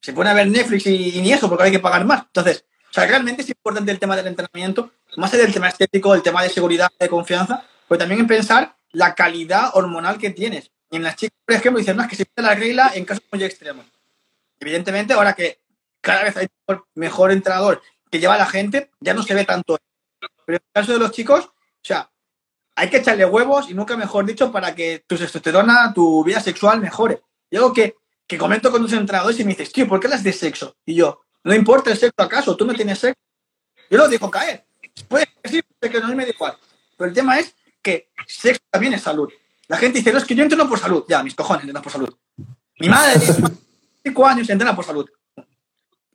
Se pone a ver Netflix y, y ni eso, porque hay que pagar más. Entonces, o sea, realmente es importante el tema del entrenamiento, más allá del tema estético, el tema de seguridad, de confianza, pero también en pensar la calidad hormonal que tienes. Y en las chicas, por ejemplo, dicen, no, es que se pide la regla en casos muy extremos. Evidentemente, ahora que cada vez hay mejor entrenador que lleva a la gente, ya no se ve tanto. Pero en el caso de los chicos, o sea, hay que echarle huevos y nunca mejor dicho para que tu testosterona, tu vida sexual mejore. Y algo que, que comento con tus entrenadores y me dices, tío, ¿por qué las de sexo? Y yo, no importa el sexo acaso, tú no tienes sexo. Yo lo dejo caer. Puede que sí, puede que no, me da igual. Pero el tema es que sexo también es salud. La gente dice, no, es que yo entreno por salud. Ya, mis cojones, entreno por salud. Mi madre tiene 5 años entrena por salud.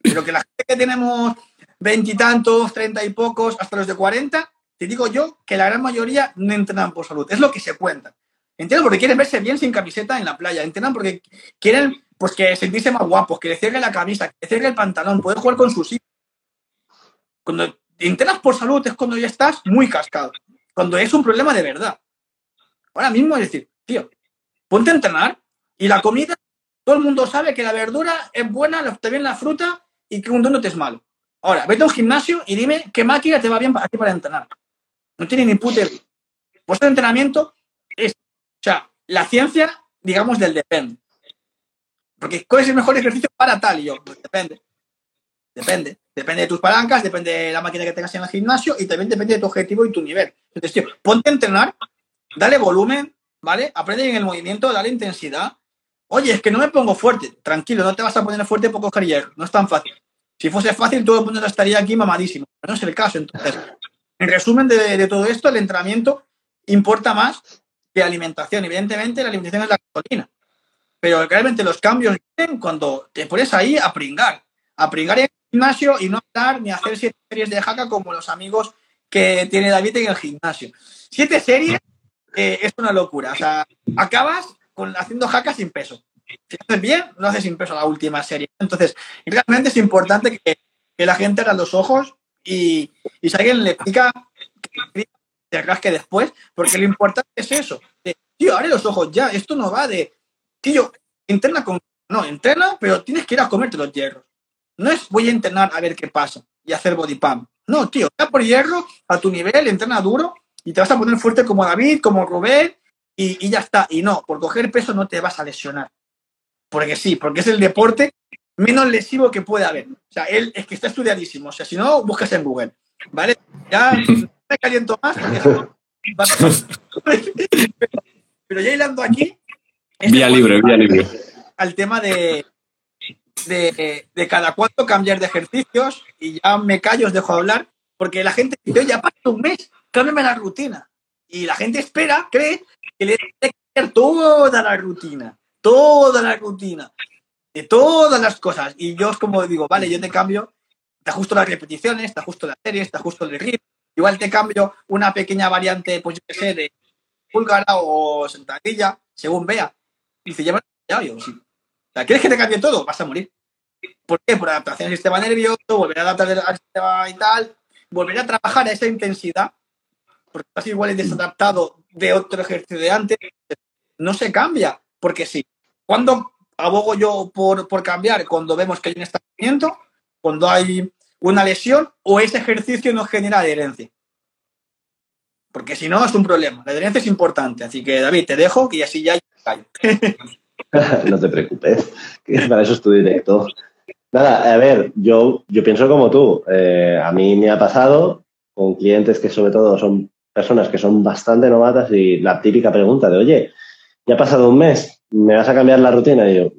Pero que la gente que tenemos veintitantos, treinta y pocos, hasta los de cuarenta, te digo yo que la gran mayoría no entrenan por salud. Es lo que se cuenta. Entrenan porque quieren verse bien sin camiseta en la playa. Entrenan porque quieren pues, que sentirse más guapos, que le cierre la camisa, que le cierre el pantalón, poder jugar con sus hijos. Cuando entrenas por salud es cuando ya estás muy cascado. Cuando es un problema de verdad. Ahora mismo es decir, tío, ponte a entrenar y la comida, todo el mundo sabe que la verdura es buena, también la fruta y que un donut es malo. Ahora, vete a un gimnasio y dime qué máquina te va bien para, para entrenar. No tiene ni puta Pues el entrenamiento es, o sea, la ciencia, digamos, del depende. Porque ¿cuál es el mejor ejercicio para tal? Y yo, pues depende. Depende. Depende de tus palancas, depende de la máquina que tengas en el gimnasio y también depende de tu objetivo y tu nivel. Entonces, tío, ponte a entrenar, dale volumen, ¿vale? Aprende en el movimiento, dale intensidad. Oye, es que no me pongo fuerte. Tranquilo, no te vas a poner fuerte por coger. No es tan fácil. Si fuese fácil, todo el mundo estaría aquí mamadísimo. No es el caso. Entonces, en resumen de, todo esto, el entrenamiento importa más que alimentación. Evidentemente, la alimentación es la gasolina. Pero realmente los cambios vienen cuando te pones ahí a pringar. A pringar en el gimnasio y no estar ni hacer siete series de jaca como los amigos que tiene David en el gimnasio. Siete series eh, es una locura. O sea, acabas con, haciendo jaca sin peso. Si haces bien, no haces sin peso la última serie. Entonces, realmente es importante que, la gente haga los ojos y, si alguien le pica, que se rasque después, porque lo importante es eso. tío, abre los ojos ya. Esto no va de, tío, entrena con. No, entrena, pero tienes que ir a comerte los hierros. No es voy a entrenar a ver qué pasa y hacer body pump. No, tío, está por hierro a tu nivel, entrena duro y te vas a poner fuerte como David, como Rubén y, y ya está. Y no, por coger peso no te vas a lesionar. Porque sí, porque es el deporte menos lesivo que puede haber. O sea, él es que está estudiadísimo. O sea, si no, buscas en Google. ¿Vale? Ya me caliento más. pero, ya hilando aquí. Vía libre, vía libre. Al tema de, de, de, cada cuánto cambiar de ejercicios y ya me callo, os dejo hablar, porque la gente dice, ya pasa un mes, cámbiame la rutina. Y la gente espera, cree que le tiene que cambiar toda la rutina, toda la rutina de todas las cosas. Y yo es como digo, vale, yo te cambio, te ajusto las repeticiones, te ajusto las series, te ajusto el ritmo. Igual te cambio una pequeña variante, pues yo qué sé, de pulgara o sentadilla, según vea. Y ya ya yo, sí. ¿quieres que te cambie todo? Vas a morir. ¿Por qué? Por adaptación al sistema nervioso, volver a adaptar al sistema y tal, volver a trabajar a esa intensidad, porque estás igual desadaptado de otro ejercicio de antes, no se cambia, porque sí. Cuando abogo yo por, por cambiar cuando vemos que hay un estancamiento, cuando hay una lesión o ese ejercicio no genera adherencia. Porque si no, es un problema. La adherencia es importante. Así que, David, te dejo y así ya. no te preocupes, para eso es tu directo. Nada, a ver, yo, yo pienso como tú. Eh, a mí me ha pasado con clientes que sobre todo son personas que son bastante novatas y la típica pregunta de, oye, ya ha pasado un mes, ¿me vas a cambiar la rutina? Y yo,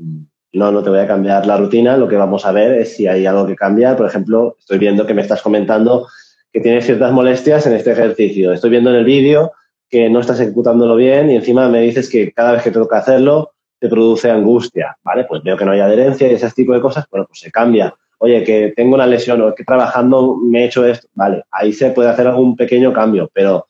no, no te voy a cambiar la rutina, lo que vamos a ver es si hay algo que cambiar. Por ejemplo, estoy viendo que me estás comentando que tienes ciertas molestias en este ejercicio. Estoy viendo en el vídeo que no estás ejecutándolo bien y encima me dices que cada vez que te toca hacerlo te produce angustia, ¿vale? Pues veo que no hay adherencia y ese tipo de cosas, bueno, pues se cambia. Oye, que tengo una lesión o que trabajando me he hecho esto, vale, ahí se puede hacer algún pequeño cambio, pero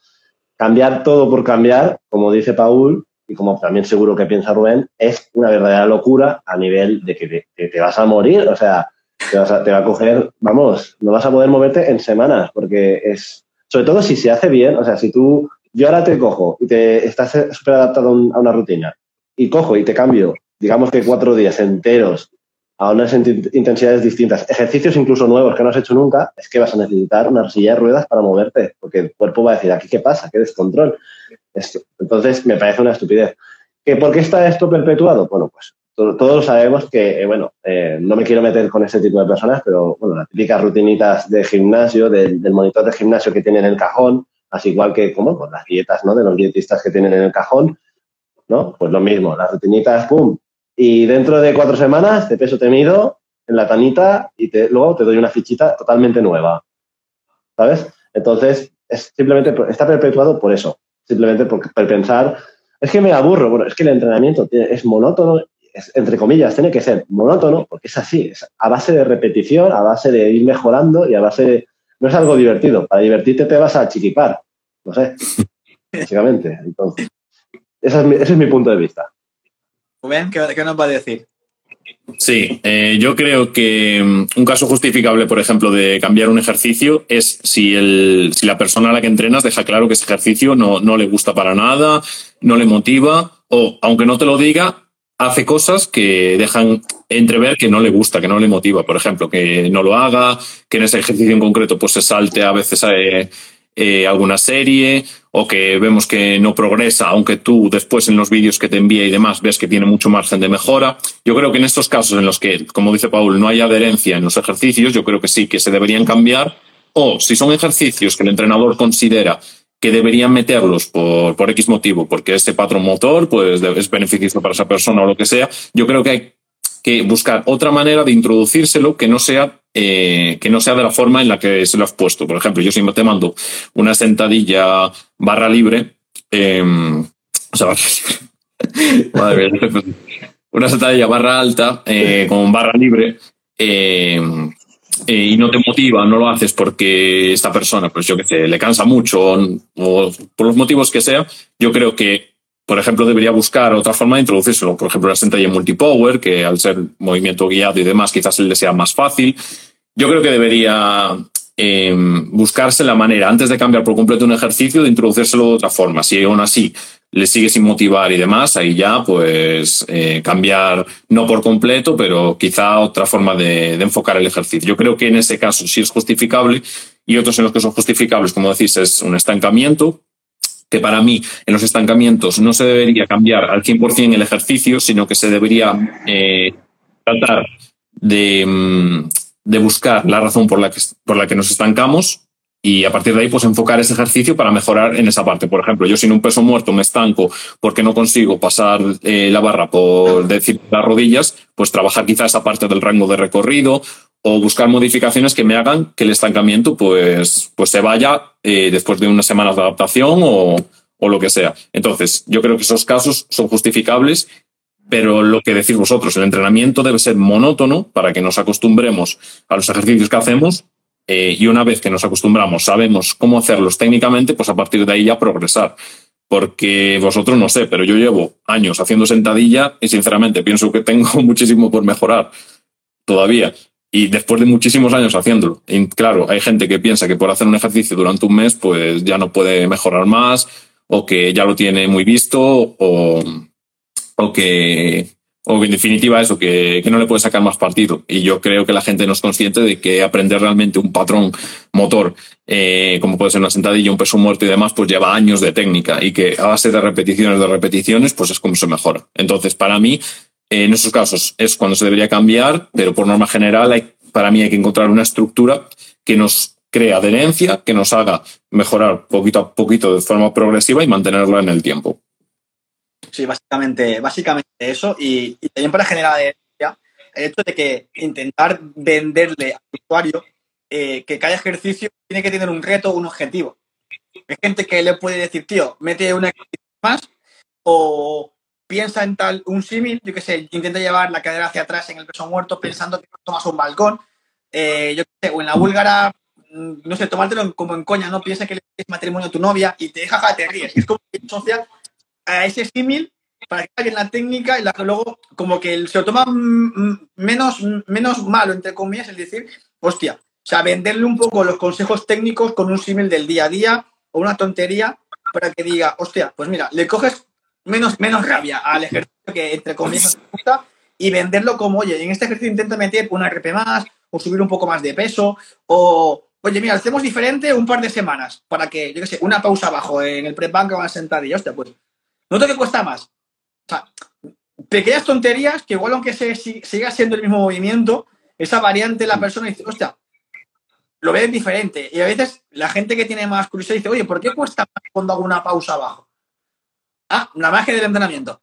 cambiar todo por cambiar, como dice Paul, y como también seguro que piensa Rubén, es una verdadera locura a nivel de que te, vas a morir, o sea, te, vas te va a coger, vamos, no vas a poder moverte en semanas, porque es, sobre todo si se hace bien, o sea, si tú, yo ahora te cojo y te estás súper adaptado a una rutina y cojo y te cambio, digamos que cuatro días enteros a unas intensidades distintas, ejercicios incluso nuevos que no has hecho nunca, es que vas a necesitar una silla de ruedas para moverte, porque el cuerpo va a decir, aquí qué pasa, qué descontrol. Entonces, me parece una estupidez. ¿Que ¿Por qué está esto perpetuado? Bueno, pues todos sabemos que, eh, bueno, eh, no me quiero meter con ese tipo de personas, pero bueno, las típicas rutinitas de gimnasio, del, monitor de gimnasio que tiene en el cajón, Así igual que como con las dietas, ¿no? De los dietistas que tienen en el cajón, ¿no? Pues lo mismo, las rutinitas, pum. Y dentro de cuatro semanas te peso te mido en la tanita y luego te doy una fichita totalmente nueva. ¿Sabes? Entonces, es simplemente, está perpetuado por eso. Simplemente por, pensar, es que me aburro. Bueno, es que el entrenamiento es monótono, entre comillas, tiene que ser monótono, porque es así, es a base de repetición, a base de ir mejorando y a base de... No es algo divertido. Para divertirte te vas a chiquipar. No sé. Básicamente. Entonces, ese es mi, ese es mi punto de vista. Rubén, ¿qué, qué nos va a decir? Sí, eh, yo creo que mm, un caso justificable, por ejemplo, de cambiar un ejercicio es si, el, si la persona a la que entrenas deja claro que ese ejercicio no, no le gusta para nada, no le motiva, o aunque no te lo diga, hace cosas que dejan entrever que no le gusta, que no le motiva. Por ejemplo, que no lo haga, que en ese ejercicio en concreto pues se salte a veces eh, eh, alguna serie o que vemos que no progresa, aunque tú después en los vídeos que te envía y demás ves que tiene mucho margen de mejora. Yo creo que en estos casos en los que, como dice Paul, no hay adherencia en los ejercicios, yo creo que sí que se deberían cambiar. O si son ejercicios que el entrenador considera que deberían meterlos por, por X motivo, porque ese patrón motor pues, es beneficioso para esa persona o lo que sea, yo creo que hay que buscar otra manera de introducírselo que no sea eh, que no sea de la forma en la que se lo has puesto. Por ejemplo, yo si te mando una sentadilla barra libre, eh, o sea, madre mía, una sentadilla barra alta eh, con barra libre eh, y no te motiva, no lo haces porque esta persona, pues yo qué sé, le cansa mucho o por los motivos que sea, yo creo que por ejemplo, debería buscar otra forma de introducírselo. Por ejemplo, la sentadilla multipower, que al ser movimiento guiado y demás, quizás le sea más fácil. Yo creo que debería eh, buscarse la manera, antes de cambiar por completo un ejercicio, de introducírselo de otra forma. Si aún así le sigue sin motivar y demás, ahí ya pues eh, cambiar, no por completo, pero quizá otra forma de, de enfocar el ejercicio. Yo creo que en ese caso sí es justificable y otros en los que son justificables, como decís, es un estancamiento, que para mí en los estancamientos no se debería cambiar al 100% el ejercicio, sino que se debería eh, tratar de, mm, de, buscar la razón por la, que, por la que nos estancamos y a partir de ahí pues enfocar ese ejercicio para mejorar en esa parte. Por ejemplo, yo sin un peso muerto me estanco porque no consigo pasar eh, la barra por decir las rodillas, pues trabajar quizá esa parte del rango de recorrido o buscar modificaciones que me hagan que el estancamiento pues, pues se vaya eh, después de unas semanas de adaptación o, o, lo que sea. Entonces, yo creo que esos casos son justificables, pero lo que decís vosotros, el entrenamiento debe ser monótono para que nos acostumbremos a los ejercicios que hacemos eh, y una vez que nos acostumbramos, sabemos cómo hacerlos técnicamente, pues a partir de ahí ya progresar. Porque vosotros no sé, pero yo llevo años haciendo sentadilla y sinceramente pienso que tengo muchísimo por mejorar todavía y después de muchísimos años haciéndolo. Y claro, hay gente que piensa que por hacer un ejercicio durante un mes, pues ya no puede mejorar más, o que ya lo tiene muy visto, o, o que, o en definitiva eso, que, que, no le puede sacar más partido. Y yo creo que la gente no es consciente de que aprender realmente un patrón motor, eh, como puede ser una sentadilla, un peso muerto y demás, pues lleva años de técnica y que a base de repeticiones, de repeticiones, pues es como se mejora. Entonces, para mí, en esos casos es cuando se debería cambiar, pero por norma general hay, para mí hay que encontrar una estructura que nos cree adherencia, que nos haga mejorar poquito a poquito de forma progresiva y mantenerla en el tiempo. Sí, básicamente, básicamente eso. Y, también para generar el hecho de que intentar venderle al usuario eh, que cada ejercicio tiene que tener un reto, un objetivo. Hay gente que le puede decir, tío, mete una más o piensa en tal, un símil, yo qué sé, intenta llevar la cadera hacia atrás en el peso muerto pensando que tomas un balcón, eh, yo qué sé, o en la búlgara, mm, no sé, tomártelo como en coña, ¿no? Piensa que le es matrimonio a tu novia y te deja, te ríes. Es como asocia a ese símil para que hagan la técnica y la, luego como que se lo toma menos, menos malo, entre comillas, es decir, hostia, o sea, venderle un poco los consejos técnicos con un símil del día a día o una tontería para que diga, hostia, pues mira, le coges menos, menos rabia al ejercicio que entre comillas te gusta y venderlo como, oye, en este ejercicio intenta meter una RP más o subir un poco más de peso o, oye, mira, hacemos diferente un par de semanas para que, yo qué sé, una pausa abajo en el prep-bank o una sentadilla, hostia, pues, ¿no te cuesta más? O sea, pequeñas tonterías que igual aunque se, siga siendo el mismo movimiento, esa variante la persona dice, hostia, lo ves diferente. Y a veces la gente que tiene más curiosidad dice, oye, ¿por qué cuesta más cuando hago una pausa abajo? Ah, la magia del entrenamiento.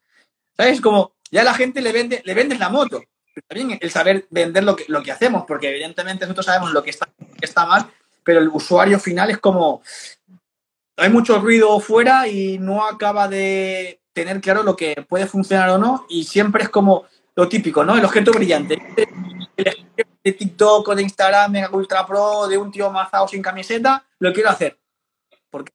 ¿Sabes? Como ya la gente le vende, le vendes la moto. También el saber vender lo que, lo que hacemos, porque evidentemente nosotros sabemos lo que está, que está mal, pero el usuario final es como, hay mucho ruido fuera y no acaba de tener claro lo que puede funcionar o no y siempre es como lo típico, ¿no? El objeto brillante. El de TikTok o de Instagram, Mega Ultra Pro, de un tío mazado sin camiseta, lo quiero hacer. Porque,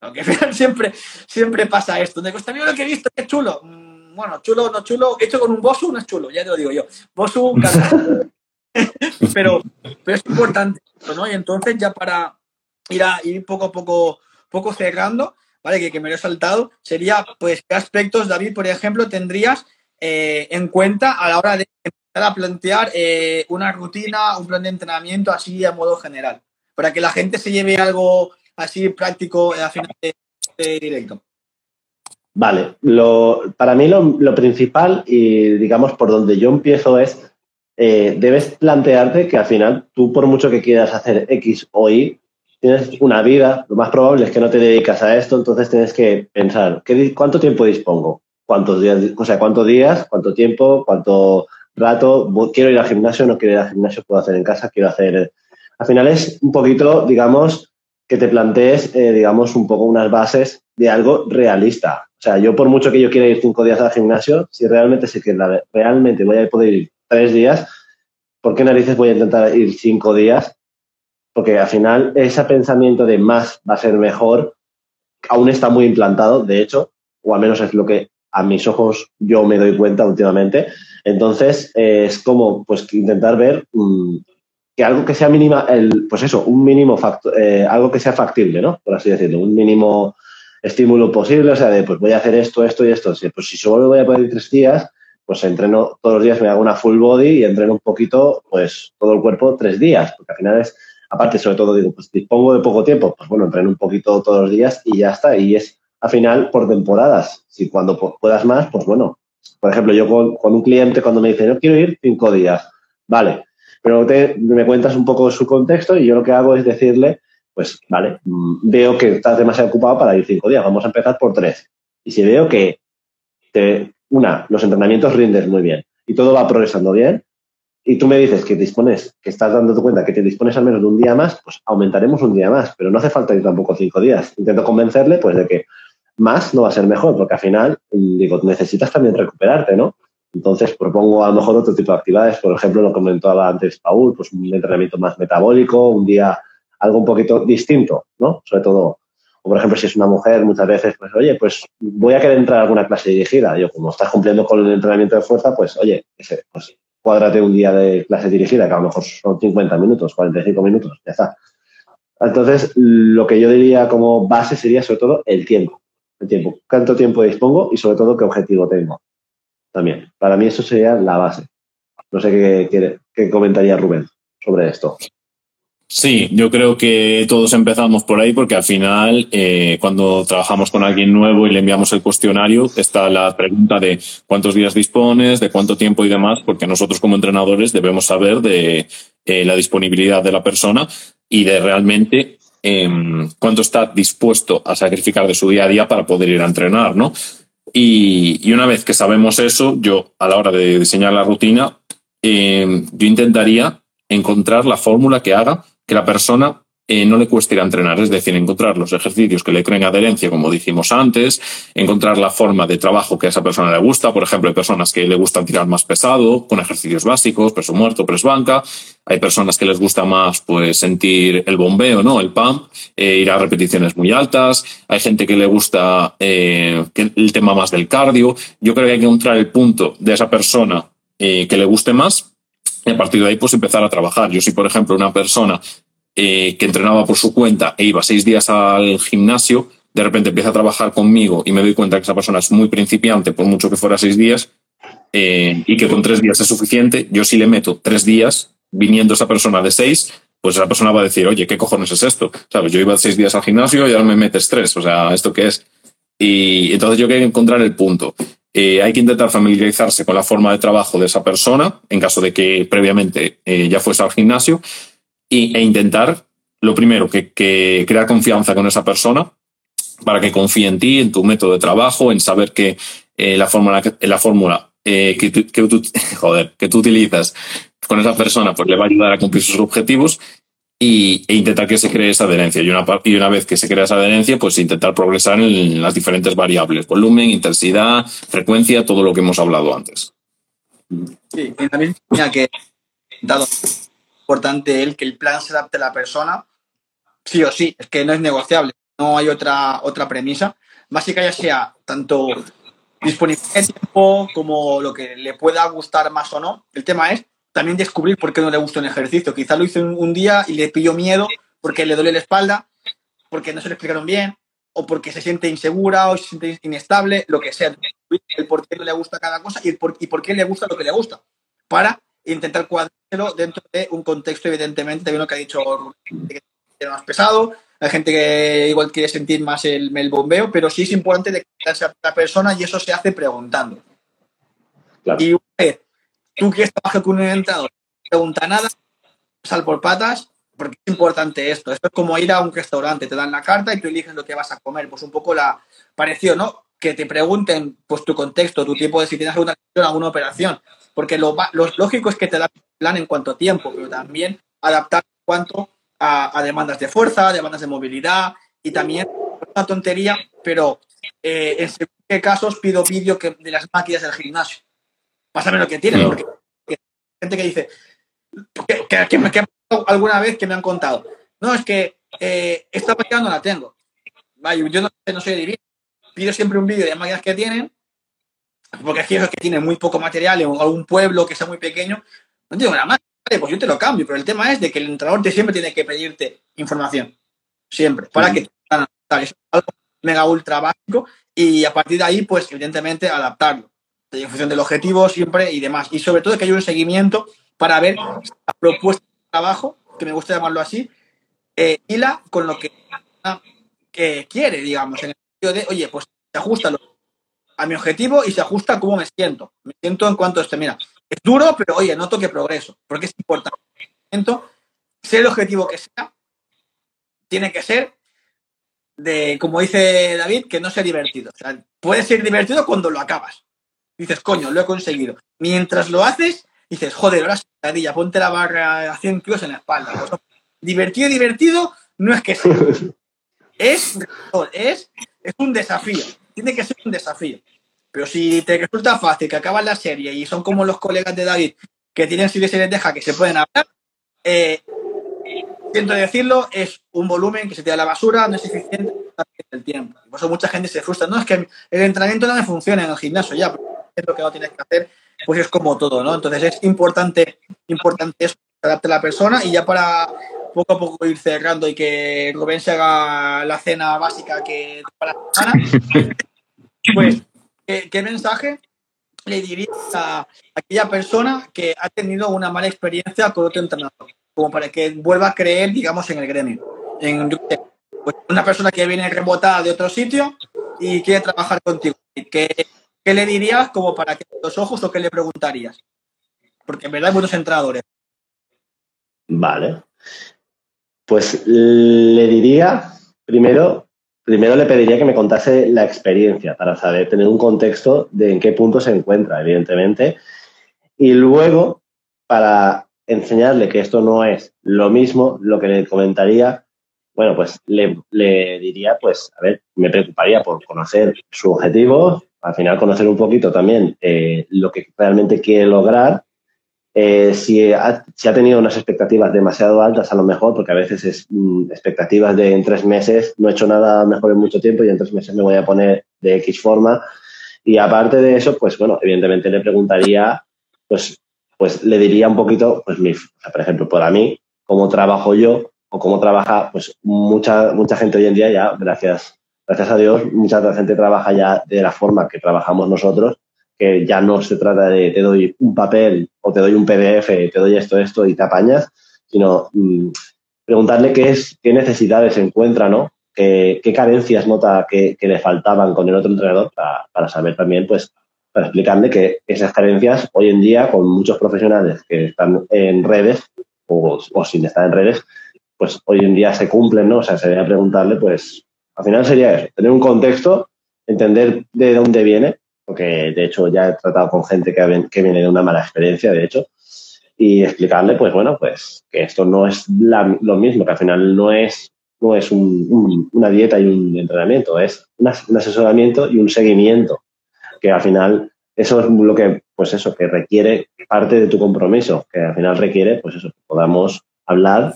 porque siempre, siempre pasa esto. Me gusta lo que he visto, es chulo. Mm, bueno, chulo no chulo, hecho con un Bosu no es chulo, ya te lo digo yo. Bosu, pero, pero es importante, ¿no? Y entonces ya para ir, a, ir poco a poco, poco cerrando, ¿vale? Que, me lo he saltado, sería, pues, ¿qué aspectos, David, por ejemplo, tendrías eh, en cuenta a la hora de empezar a plantear eh, una rutina, un plan de entrenamiento así a modo general, para que la gente se lleve algo así práctico a final de, directo. Vale, lo, para mí lo, lo, principal y digamos por donde yo empiezo es, eh, debes plantearte que al final tú por mucho que quieras hacer X o Y, tienes una vida, lo más probable es que no te dedicas a esto, entonces tienes que pensar, ¿qué, ¿cuánto tiempo dispongo? ¿Cuántos días, o sea, cuántos días, cuánto tiempo, cuánto rato, quiero ir al gimnasio, no quiero ir al gimnasio, puedo hacer en casa, quiero hacer... Al final es un poquito, digamos, que te plantees, eh, digamos, un poco unas bases de algo realista. O sea, yo por mucho que yo quiera ir cinco días al gimnasio, si realmente sé que realmente voy a poder ir tres días, ¿por qué narices voy a intentar ir cinco días? Porque al final ese pensamiento de más va a ser mejor aún está muy implantado, de hecho, o al menos es lo que a mis ojos yo me doy cuenta últimamente. Entonces, eh, es como pues intentar ver mm, que algo que sea mínima, el, pues eso, un mínimo facto, eh, algo que sea factible, ¿no? Por así decirlo, un mínimo estímulo posible, o sea, de pues voy a hacer esto, esto y esto. Pues si solo voy a poder ir tres días, pues entreno todos los días, me hago una full body y entreno un poquito, pues todo el cuerpo tres días, porque al final es, aparte, sobre todo digo, pues dispongo de poco tiempo, pues bueno, entreno un poquito todos los días y ya está. Y es al final por temporadas. Si cuando puedas más, pues bueno. Por ejemplo, yo con, un cliente cuando me dice, no quiero ir cinco días, vale, pero me cuentas un poco su contexto y yo lo que hago es decirle, pues vale, mm, veo que estás demasiado ocupado para ir cinco días, vamos a empezar por tres. Y si veo que, te, una, los entrenamientos rinden muy bien y todo va progresando bien, y tú me dices que dispones, que estás dando cuenta que te dispones al menos de un día más, pues aumentaremos un día más, pero no hace falta ir tampoco cinco días. Intento convencerle, pues, de que más no va a ser mejor, porque al final, mm, digo, necesitas también recuperarte, ¿no? Entonces propongo a lo mejor otro tipo de actividades, por ejemplo, lo comentaba antes Paul, pues un entrenamiento más metabólico, un día algo un poquito distinto, ¿no? Sobre todo, o por ejemplo, si es una mujer, muchas veces, pues, oye, pues voy a querer entrar a alguna clase dirigida. Yo, como estás cumpliendo con el entrenamiento de fuerza, pues, oye, ese, pues cuádrate un día de clase dirigida, que a lo mejor son 50 minutos, 45 minutos, ya está. Entonces, lo que yo diría como base sería sobre todo el tiempo el tiempo. ¿Cuánto tiempo dispongo y sobre todo qué objetivo tengo? También. Para mí eso sería la base. No sé qué, qué, comentaría Rubén sobre esto. Sí, yo creo que todos empezamos por ahí porque al final, eh, cuando trabajamos con alguien nuevo y le enviamos el cuestionario, está la pregunta de cuántos días dispones, de cuánto tiempo y demás, porque nosotros como entrenadores debemos saber de eh, la disponibilidad de la persona y de realmente Em, cuánto está dispuesto a sacrificar de su día a día para poder ir a entrenar, ¿no? Y, una vez que sabemos eso, yo a la hora de diseñar la rutina, em, yo intentaría encontrar la fórmula que haga que la persona eh, no le cueste ir a entrenar, es decir, encontrar los ejercicios que le creen adherencia, como dijimos antes, encontrar la forma de trabajo que a esa persona le gusta. Por ejemplo, hay personas que le gustan tirar más pesado, con ejercicios básicos, peso muerto, press banca. Hay personas que les gusta más pues sentir el bombeo, ¿no? El pump, eh, ir a repeticiones muy altas. Hay gente que le gusta eh, el tema más del cardio. Yo creo que hay que encontrar el punto de esa persona que le guste más y a partir de ahí pues empezar a trabajar. Yo soy, por ejemplo, una persona eh, que entrenaba por su cuenta e iba seis días al gimnasio, de repente empieza a trabajar conmigo y me doy cuenta que esa persona es muy principiante, por mucho que fuera seis días, eh, y que con tres días es suficiente, yo si le meto tres días viniendo esa persona de seis, pues esa persona va a decir, oye, ¿qué cojones es esto? ¿Sabes? Yo iba seis días al gimnasio y ahora me metes tres, o sea, ¿esto qué es? Y entonces yo quiero encontrar el punto. Eh, hay que intentar familiarizarse con la forma de trabajo de esa persona, en caso de que previamente ya fuese al gimnasio, y, e intentar, lo primero, que, crear confianza con esa persona para que confíe en ti, en tu método de trabajo, en saber que eh, la fórmula, la fórmula eh, que, tú, joder, que tú utilizas con esa persona pues le va a ayudar a cumplir sus objetivos y, e intentar que se cree esa adherencia. Y una, y una vez que se crea esa adherencia, pues intentar progresar en las diferentes variables, volumen, intensidad, frecuencia, todo lo que hemos hablado antes. Sí, y también tenía que dado importante el que el plan se adapte a la persona, sí o sí, es que no es negociable, no hay otra, otra premisa. Que ya sea tanto disponibilidad de tiempo como lo que le pueda gustar más o no. El tema es también descubrir por qué no le gusta un ejercicio. Quizá lo hizo un, día y le pilló miedo porque le duele la espalda, porque no se lo explicaron bien, o porque se siente insegura o se siente inestable, lo que sea. El por qué no le gusta cada cosa y, por, y por qué le gusta lo que le gusta. Para intentar cuadrarlo dentro de un contexto, evidentemente, también lo que ha dicho que es más pesado, hay gente que igual quiere sentir más el, el bombeo, pero sí es importante de que a la persona y eso se hace preguntando. Y una tú quieres trabajar con un entrenador, no pregunta nada, sal por patas, porque es importante esto. Esto es como ir a un restaurante, te dan la carta y tú eliges lo que vas a comer. Pues un poco la pareció, ¿no? Que te pregunten pues tu contexto, tu tiempo de si tienes alguna, alguna operación. Porque lo, lo lógico es que te dan plan en cuanto a tiempo, pero también adaptar cuanto a, demandas de fuerza, demandas de movilidad y también una tontería, pero eh, en qué casos pido vídeo de las máquinas del gimnasio pásame lo que tienes, porque hay gente que dice, que, me, que, alguna vez que me han contado, no, es que eh, esta máquina no la tengo. Vaya, yo no, no soy divino. Pido siempre un vídeo de máquinas que tienen, porque es que tienen muy poco material o algún pueblo que sea muy pequeño, no tengo nada más. Vale, pues yo te lo cambio, pero el tema es de que el entrenador te siempre tiene que pedirte información. Siempre. Para que es algo mega ultra básico y a partir de ahí, pues evidentemente adaptarlo en función del objetivo siempre y demás. Y sobre todo que haya un seguimiento para ver la propuesta de trabajo, que me gusta llamarlo así, eh, hila con lo que, que quiere, digamos, en el sentido de, oye, pues se ajusta a mi objetivo y se ajusta a cómo me siento. Me siento en cuanto a este, mira, es duro, pero oye, noto que progreso, porque es importante. Sea el objetivo que sea, tiene que ser de, como dice David, que no sea divertido. O sea, puede ser divertido cuando lo acabas dices, coño, lo he conseguido. Mientras lo haces, dices, joder, ahora sentadilla, ponte la barra a 100 kilos en la espalda. Pues, divertido, divertido, no es que sea. Es, es, es un desafío. Tiene que ser un desafío. Pero si te resulta fácil que acabas la serie y son como los colegas de David que tienen series de deja que se pueden hablar, eh, siento decirlo, es un volumen que se te da la basura, no es eficiente el tiempo. Por eso mucha gente se frustra. No, es que el entrenamiento no me funciona en el gimnasio ya, lo que no tienes que hacer, pues es como todo, ¿no? Entonces es importante, importante eso, adapte la persona y ya para poco a poco ir cerrando y que Rubén se haga la cena básica que para la semana, pues, ¿qué, mensaje le dirías a aquella persona que ha tenido una mala experiencia con otro entrenador? Como para que vuelva a creer, digamos, en el gremio. En, pues, una persona que viene rebotada de otro sitio y quiere trabajar contigo. Que ¿qué le dirías como para que los ojos o qué le preguntarías? Porque en verdad hay muchos entrenadores. Vale. Pues le diría, primero, primero le pediría que me contase la experiencia para saber, tener un contexto de en qué punto se encuentra, evidentemente. Y luego, para enseñarle que esto no es lo mismo, lo que le comentaría, bueno, pues le diría, pues, a ver, me preocuparía por conocer su objetivo, al final conocer un poquito también eh, lo que realmente quiere lograr. Eh, si, ha, si, ha, tenido unas expectativas demasiado altas, a lo mejor, porque a veces es mm, expectativas de en tres meses, no he hecho nada mejor en mucho tiempo y en tres meses me voy a poner de X forma. Y aparte de eso, pues bueno, evidentemente le preguntaría, pues, pues le diría un poquito, pues mi, por ejemplo, para mí, cómo trabajo yo o cómo trabaja, pues mucha, mucha gente hoy en día ya, gracias gracias a Dios, mucha gente trabaja ya de la forma que trabajamos nosotros, que ya no se trata de te doy un papel o te doy un PDF, te doy esto, esto y te apañas, sino mm, preguntarle qué es, qué necesidades encuentra, ¿no? Qué, carencias nota que, le faltaban con el otro entrenador para, para saber también, pues, para explicarle que esas carencias hoy en día, con muchos profesionales que están en redes, o, o, sin estar en redes, pues hoy en día se cumplen, ¿no? O sea, sería preguntarle, pues, al final sería eso, tener un contexto, entender de dónde viene, porque de hecho ya he tratado con gente que, viene de una mala experiencia, de hecho, y explicarle, pues bueno, pues que esto no es lo mismo, que al final no es, no es un, una dieta y un entrenamiento, es un asesoramiento y un seguimiento, que al final eso es lo que, pues eso, que requiere parte de tu compromiso, que al final requiere, pues eso, que podamos hablar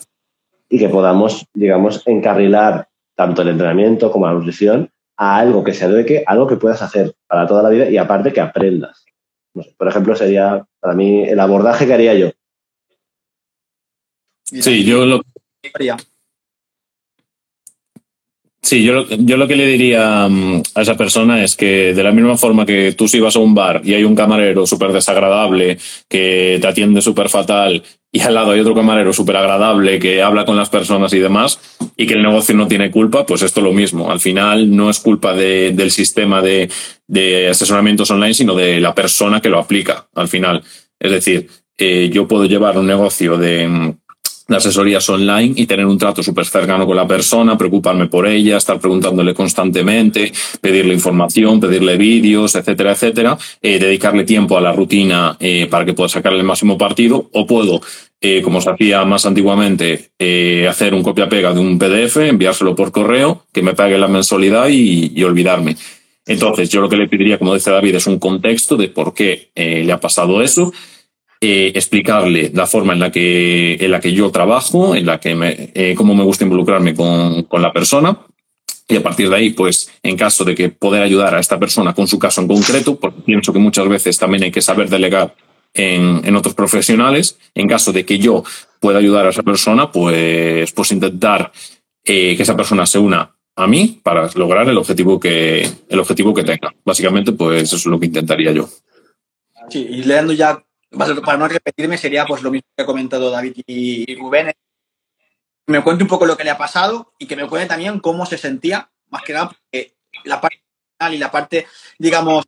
y que podamos, digamos, encarrilar tanto el entrenamiento como la nutrición a algo que se adeque, algo que puedas hacer para toda la vida y aparte que aprendas por ejemplo, sería para mí el abordaje que haría yo. Sí, yo lo, Sí, yo, yo lo que le diría mm, a esa persona es que de la misma forma que tú si vas a un bar y hay un camarero súper desagradable que te atiende súper fatal y al lado hay otro camarero súper agradable que habla con las personas y demás y que el negocio no tiene culpa, pues esto es lo mismo. Al final no es culpa de, del sistema de, de, asesoramientos online, sino de la persona que lo aplica al final. Es decir, eh, yo puedo llevar un negocio de mm, de asesorías online y tener un trato súper cercano con la persona, preocuparme por ella, estar preguntándole constantemente, pedirle información, pedirle vídeos, etcétera, etcétera, eh, dedicarle tiempo a la rutina eh, para que pueda sacarle el máximo partido, o puedo, eh, como se hacía más antiguamente, hacer un copia-pega de un PDF, enviárselo por correo, que me pague la mensualidad y, y olvidarme. Entonces, yo lo que le pediría, como dice David, es un contexto de por qué le ha pasado eso eh, explicarle la forma en la que, en la que yo trabajo, en la que me, eh, cómo me gusta involucrarme con, con, la persona. Y a partir de ahí, pues, en caso de que poder ayudar a esta persona con su caso en concreto, porque pienso que muchas veces también hay que saber delegar en, en otros profesionales, en caso de que yo pueda ayudar a esa persona, pues, pues intentar eh, que esa persona se una a mí para lograr el objetivo que, el objetivo que tenga. Básicamente, pues eso es lo que intentaría yo. Sí, y leando ya para no repetirme, sería pues lo mismo que ha comentado David y Rubén. Me cuente un poco lo que le ha pasado y que me cuente también cómo se sentía, más que nada porque la parte y la parte, digamos,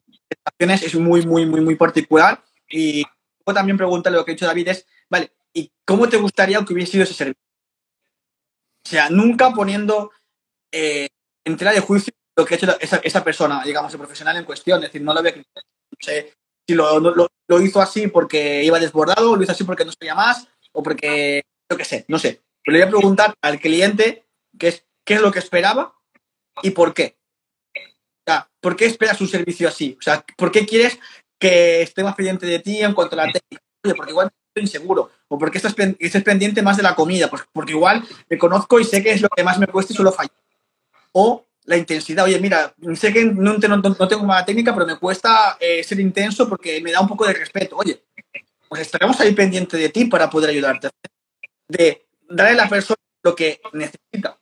de es muy, muy, muy, muy particular. Y también preguntarle lo que ha dicho David es, vale, ¿y cómo te gustaría que hubiese sido ese servicio? O sea, nunca poniendo eh, en tela de juicio lo que ha hecho esa, esa persona, digamos, el profesional en cuestión. Es decir, no lo veo no sé, si lo, lo, lo, hizo así porque iba desbordado, lo hizo así porque no sabía más, o porque, yo qué sé, no sé. Pero le voy a preguntar al cliente qué es, qué es lo que esperaba y por qué. O sea, ¿por qué esperas un servicio así? O sea, ¿por qué quieres que esté más pendiente de ti en cuanto a la técnica? porque igual estoy inseguro. O porque estás, estés pendiente más de la comida. Pues porque igual me conozco y sé que es lo que más me cuesta y suelo fallar. O la intensidad. Oye, mira, sé que no, no, no tengo mala técnica, pero me cuesta eh, ser intenso porque me da un poco de respeto. Oye, pues estaremos ahí pendiente de ti para poder ayudarte. De darle a la persona lo que necesita.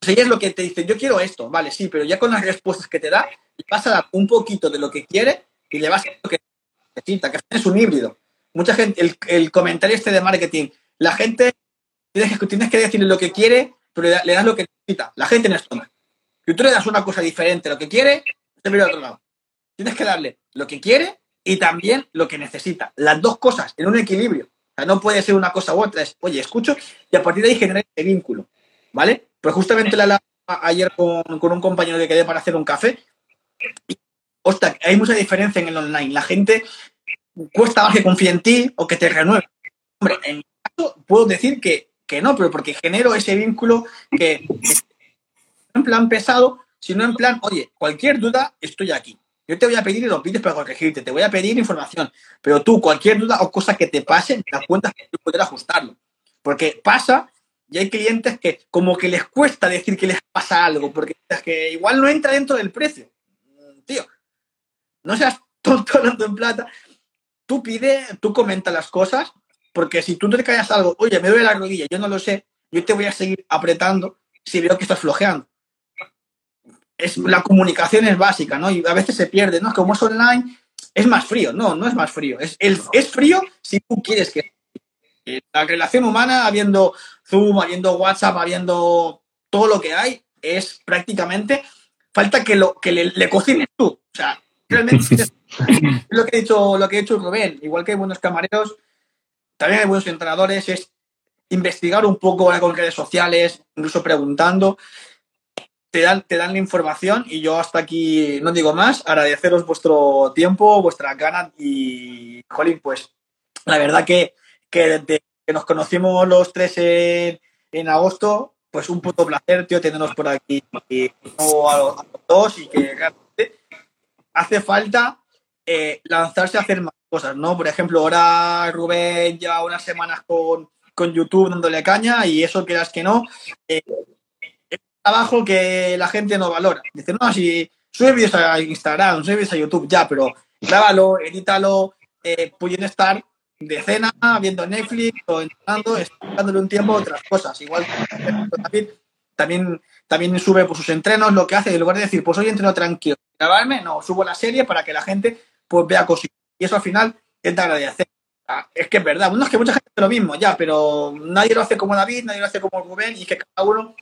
Si ella es lo que te dice, yo quiero esto, vale, sí, pero ya con las respuestas que te da, le vas a dar un poquito de lo que quiere y le vas a dar lo que necesita, que es un híbrido. Mucha gente, el, el comentario este de marketing, la gente tienes que, tienes que decirle lo que quiere, pero le, das lo que necesita. La gente no es tonta. Si tú le das una cosa diferente a lo que quiere, se mira a otro lado. Tienes que darle lo que quiere y también lo que necesita. Las dos cosas en un equilibrio. O sea, no puede ser una cosa u otra. Oye, escucho y a partir de ahí generar ese vínculo. ¿Vale? Pues justamente la ayer con, un compañero que quedé para hacer un café. Y, hay mucha diferencia en el online. La gente cuesta más que confíe en ti o que te renueve. Hombre, en mi caso puedo decir que, que no, pero porque genero ese vínculo que en plan pesado, sino en plan, oye, cualquier duda, estoy aquí. Yo te voy a pedir y lo pides para corregirte, te voy a pedir información, pero tú, cualquier duda o cosa que te pase, te das cuenta que tú puedes ajustarlo. Porque pasa y hay clientes que como que les cuesta decir que les pasa algo, porque es que igual no entra dentro del precio. Tío, no seas tonto hablando en plata. Tú pide, tú comenta las cosas, porque si tú te callas algo, oye, me duele la rodilla, yo no lo sé, yo te voy a seguir apretando si veo que estás flojeando es, la comunicación es básica, ¿no? Y a veces se pierde, ¿no? Como es online, es más frío. No, no es más frío. Es, el, es frío si tú quieres que... La relación humana, habiendo Zoom, habiendo WhatsApp, habiendo todo lo que hay, es prácticamente... Falta que, lo, que le, le cocines tú. O sea, realmente lo que, he dicho, lo que ha dicho Rubén. Igual que hay buenos camareros, también hay buenos entrenadores. Es investigar un poco con redes sociales, incluso preguntando, te dan, te dan la información y yo hasta aquí no digo más, agradeceros vuestro tiempo, vuestra ganas y, jolín, pues la verdad que, que desde que nos conocimos los tres en, en agosto, pues un puto placer, tío, tenernos por aquí y, a, los, dos y que realmente hace falta eh, lanzarse a hacer más cosas, ¿no? Por ejemplo, ahora Rubén lleva unas semanas con, con YouTube dándole caña y eso quieras que no, eh, trabajo que la gente no valora. Dice, no, si sube vídeos a Instagram, sube vídeos a YouTube, ya, pero grábalo, edítalo, eh, pueden estar de cena, viendo Netflix o entrenando, dándole un tiempo a otras cosas. Igual también, también, también sube por sus entrenos lo que hace, en lugar de decir, pues hoy entreno tranquilo, grabarme, no, subo la serie para que la gente pues vea cositas. Y eso al final es de agradecer. Ah, es que es verdad, uno es que mucha gente hace lo mismo ya, pero nadie lo hace como David, nadie lo hace como Rubén y que cada uno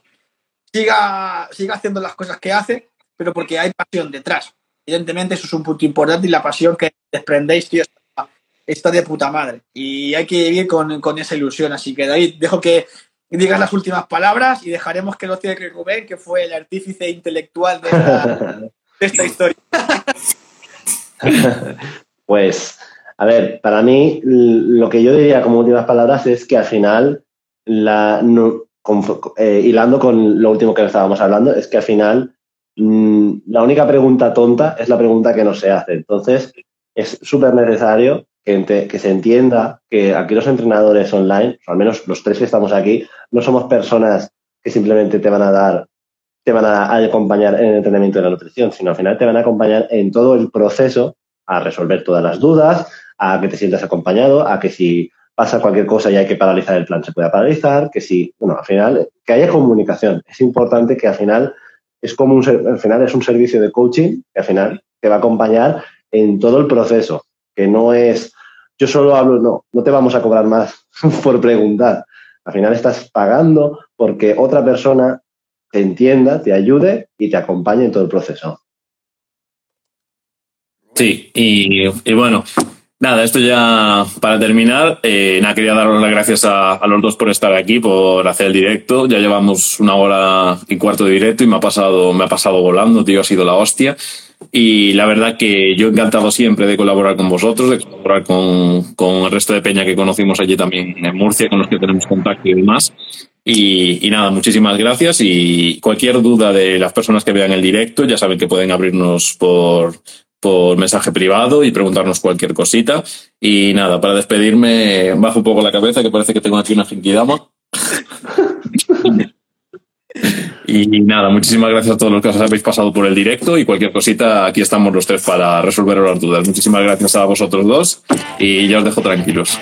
siga, siga haciendo las cosas que hace, pero porque hay pasión detrás. Evidentemente eso es un punto importante y la pasión que desprendéis, tío, está de puta madre. Y hay que vivir con, con esa ilusión. Así que David, dejo que digas las últimas palabras y dejaremos que lo cierre Rubén, que fue el artífice intelectual de esta, historia. pues, a ver, para mí lo que yo diría como últimas palabras es que al final, la, eh, hilando con lo último que estábamos hablando, es que al final mm, la única pregunta tonta es la pregunta que no se hace. Entonces, es súper necesario que, se entienda que aquí los entrenadores online, o al menos los tres que estamos aquí, no somos personas que simplemente te van a dar, te van a, acompañar en el entrenamiento de la nutrición, sino al final te van a acompañar en todo el proceso a resolver todas las dudas, a que te sientas acompañado, a que si pasa cualquier cosa y hay que paralizar el plan, se pueda paralizar, que si, bueno, al final, que haya comunicación. Es importante que al final es como un, al final es un servicio de coaching que al final te va a acompañar en todo el proceso, que no es yo solo hablo, no, no te vamos a cobrar más por preguntar. Al final estás pagando porque otra persona te entienda, te ayude y te acompañe en todo el proceso. Sí, y, bueno, nada, esto ya para terminar, eh, nada, quería daros las gracias a, a, los dos por estar aquí, por hacer el directo. Ya llevamos una hora y cuarto de directo y me ha pasado, me ha pasado volando, tío, ha sido la hostia. Y la verdad que yo encantado siempre de colaborar con vosotros, de colaborar con, con el resto de Peña que conocimos allí también en Murcia, con los que tenemos contacto y demás. Y, y, nada, muchísimas gracias. Y cualquier duda de las personas que vean el directo, ya saben que pueden abrirnos por, por mensaje privado y preguntarnos cualquier cosita. Y nada, para despedirme, bajo un poco la cabeza, que parece que tengo aquí una finkidama. Y nada, muchísimas gracias a todos los que os habéis pasado por el directo y cualquier cosita, aquí estamos los tres para resolver las dudas. Muchísimas gracias a vosotros dos y ya os dejo tranquilos.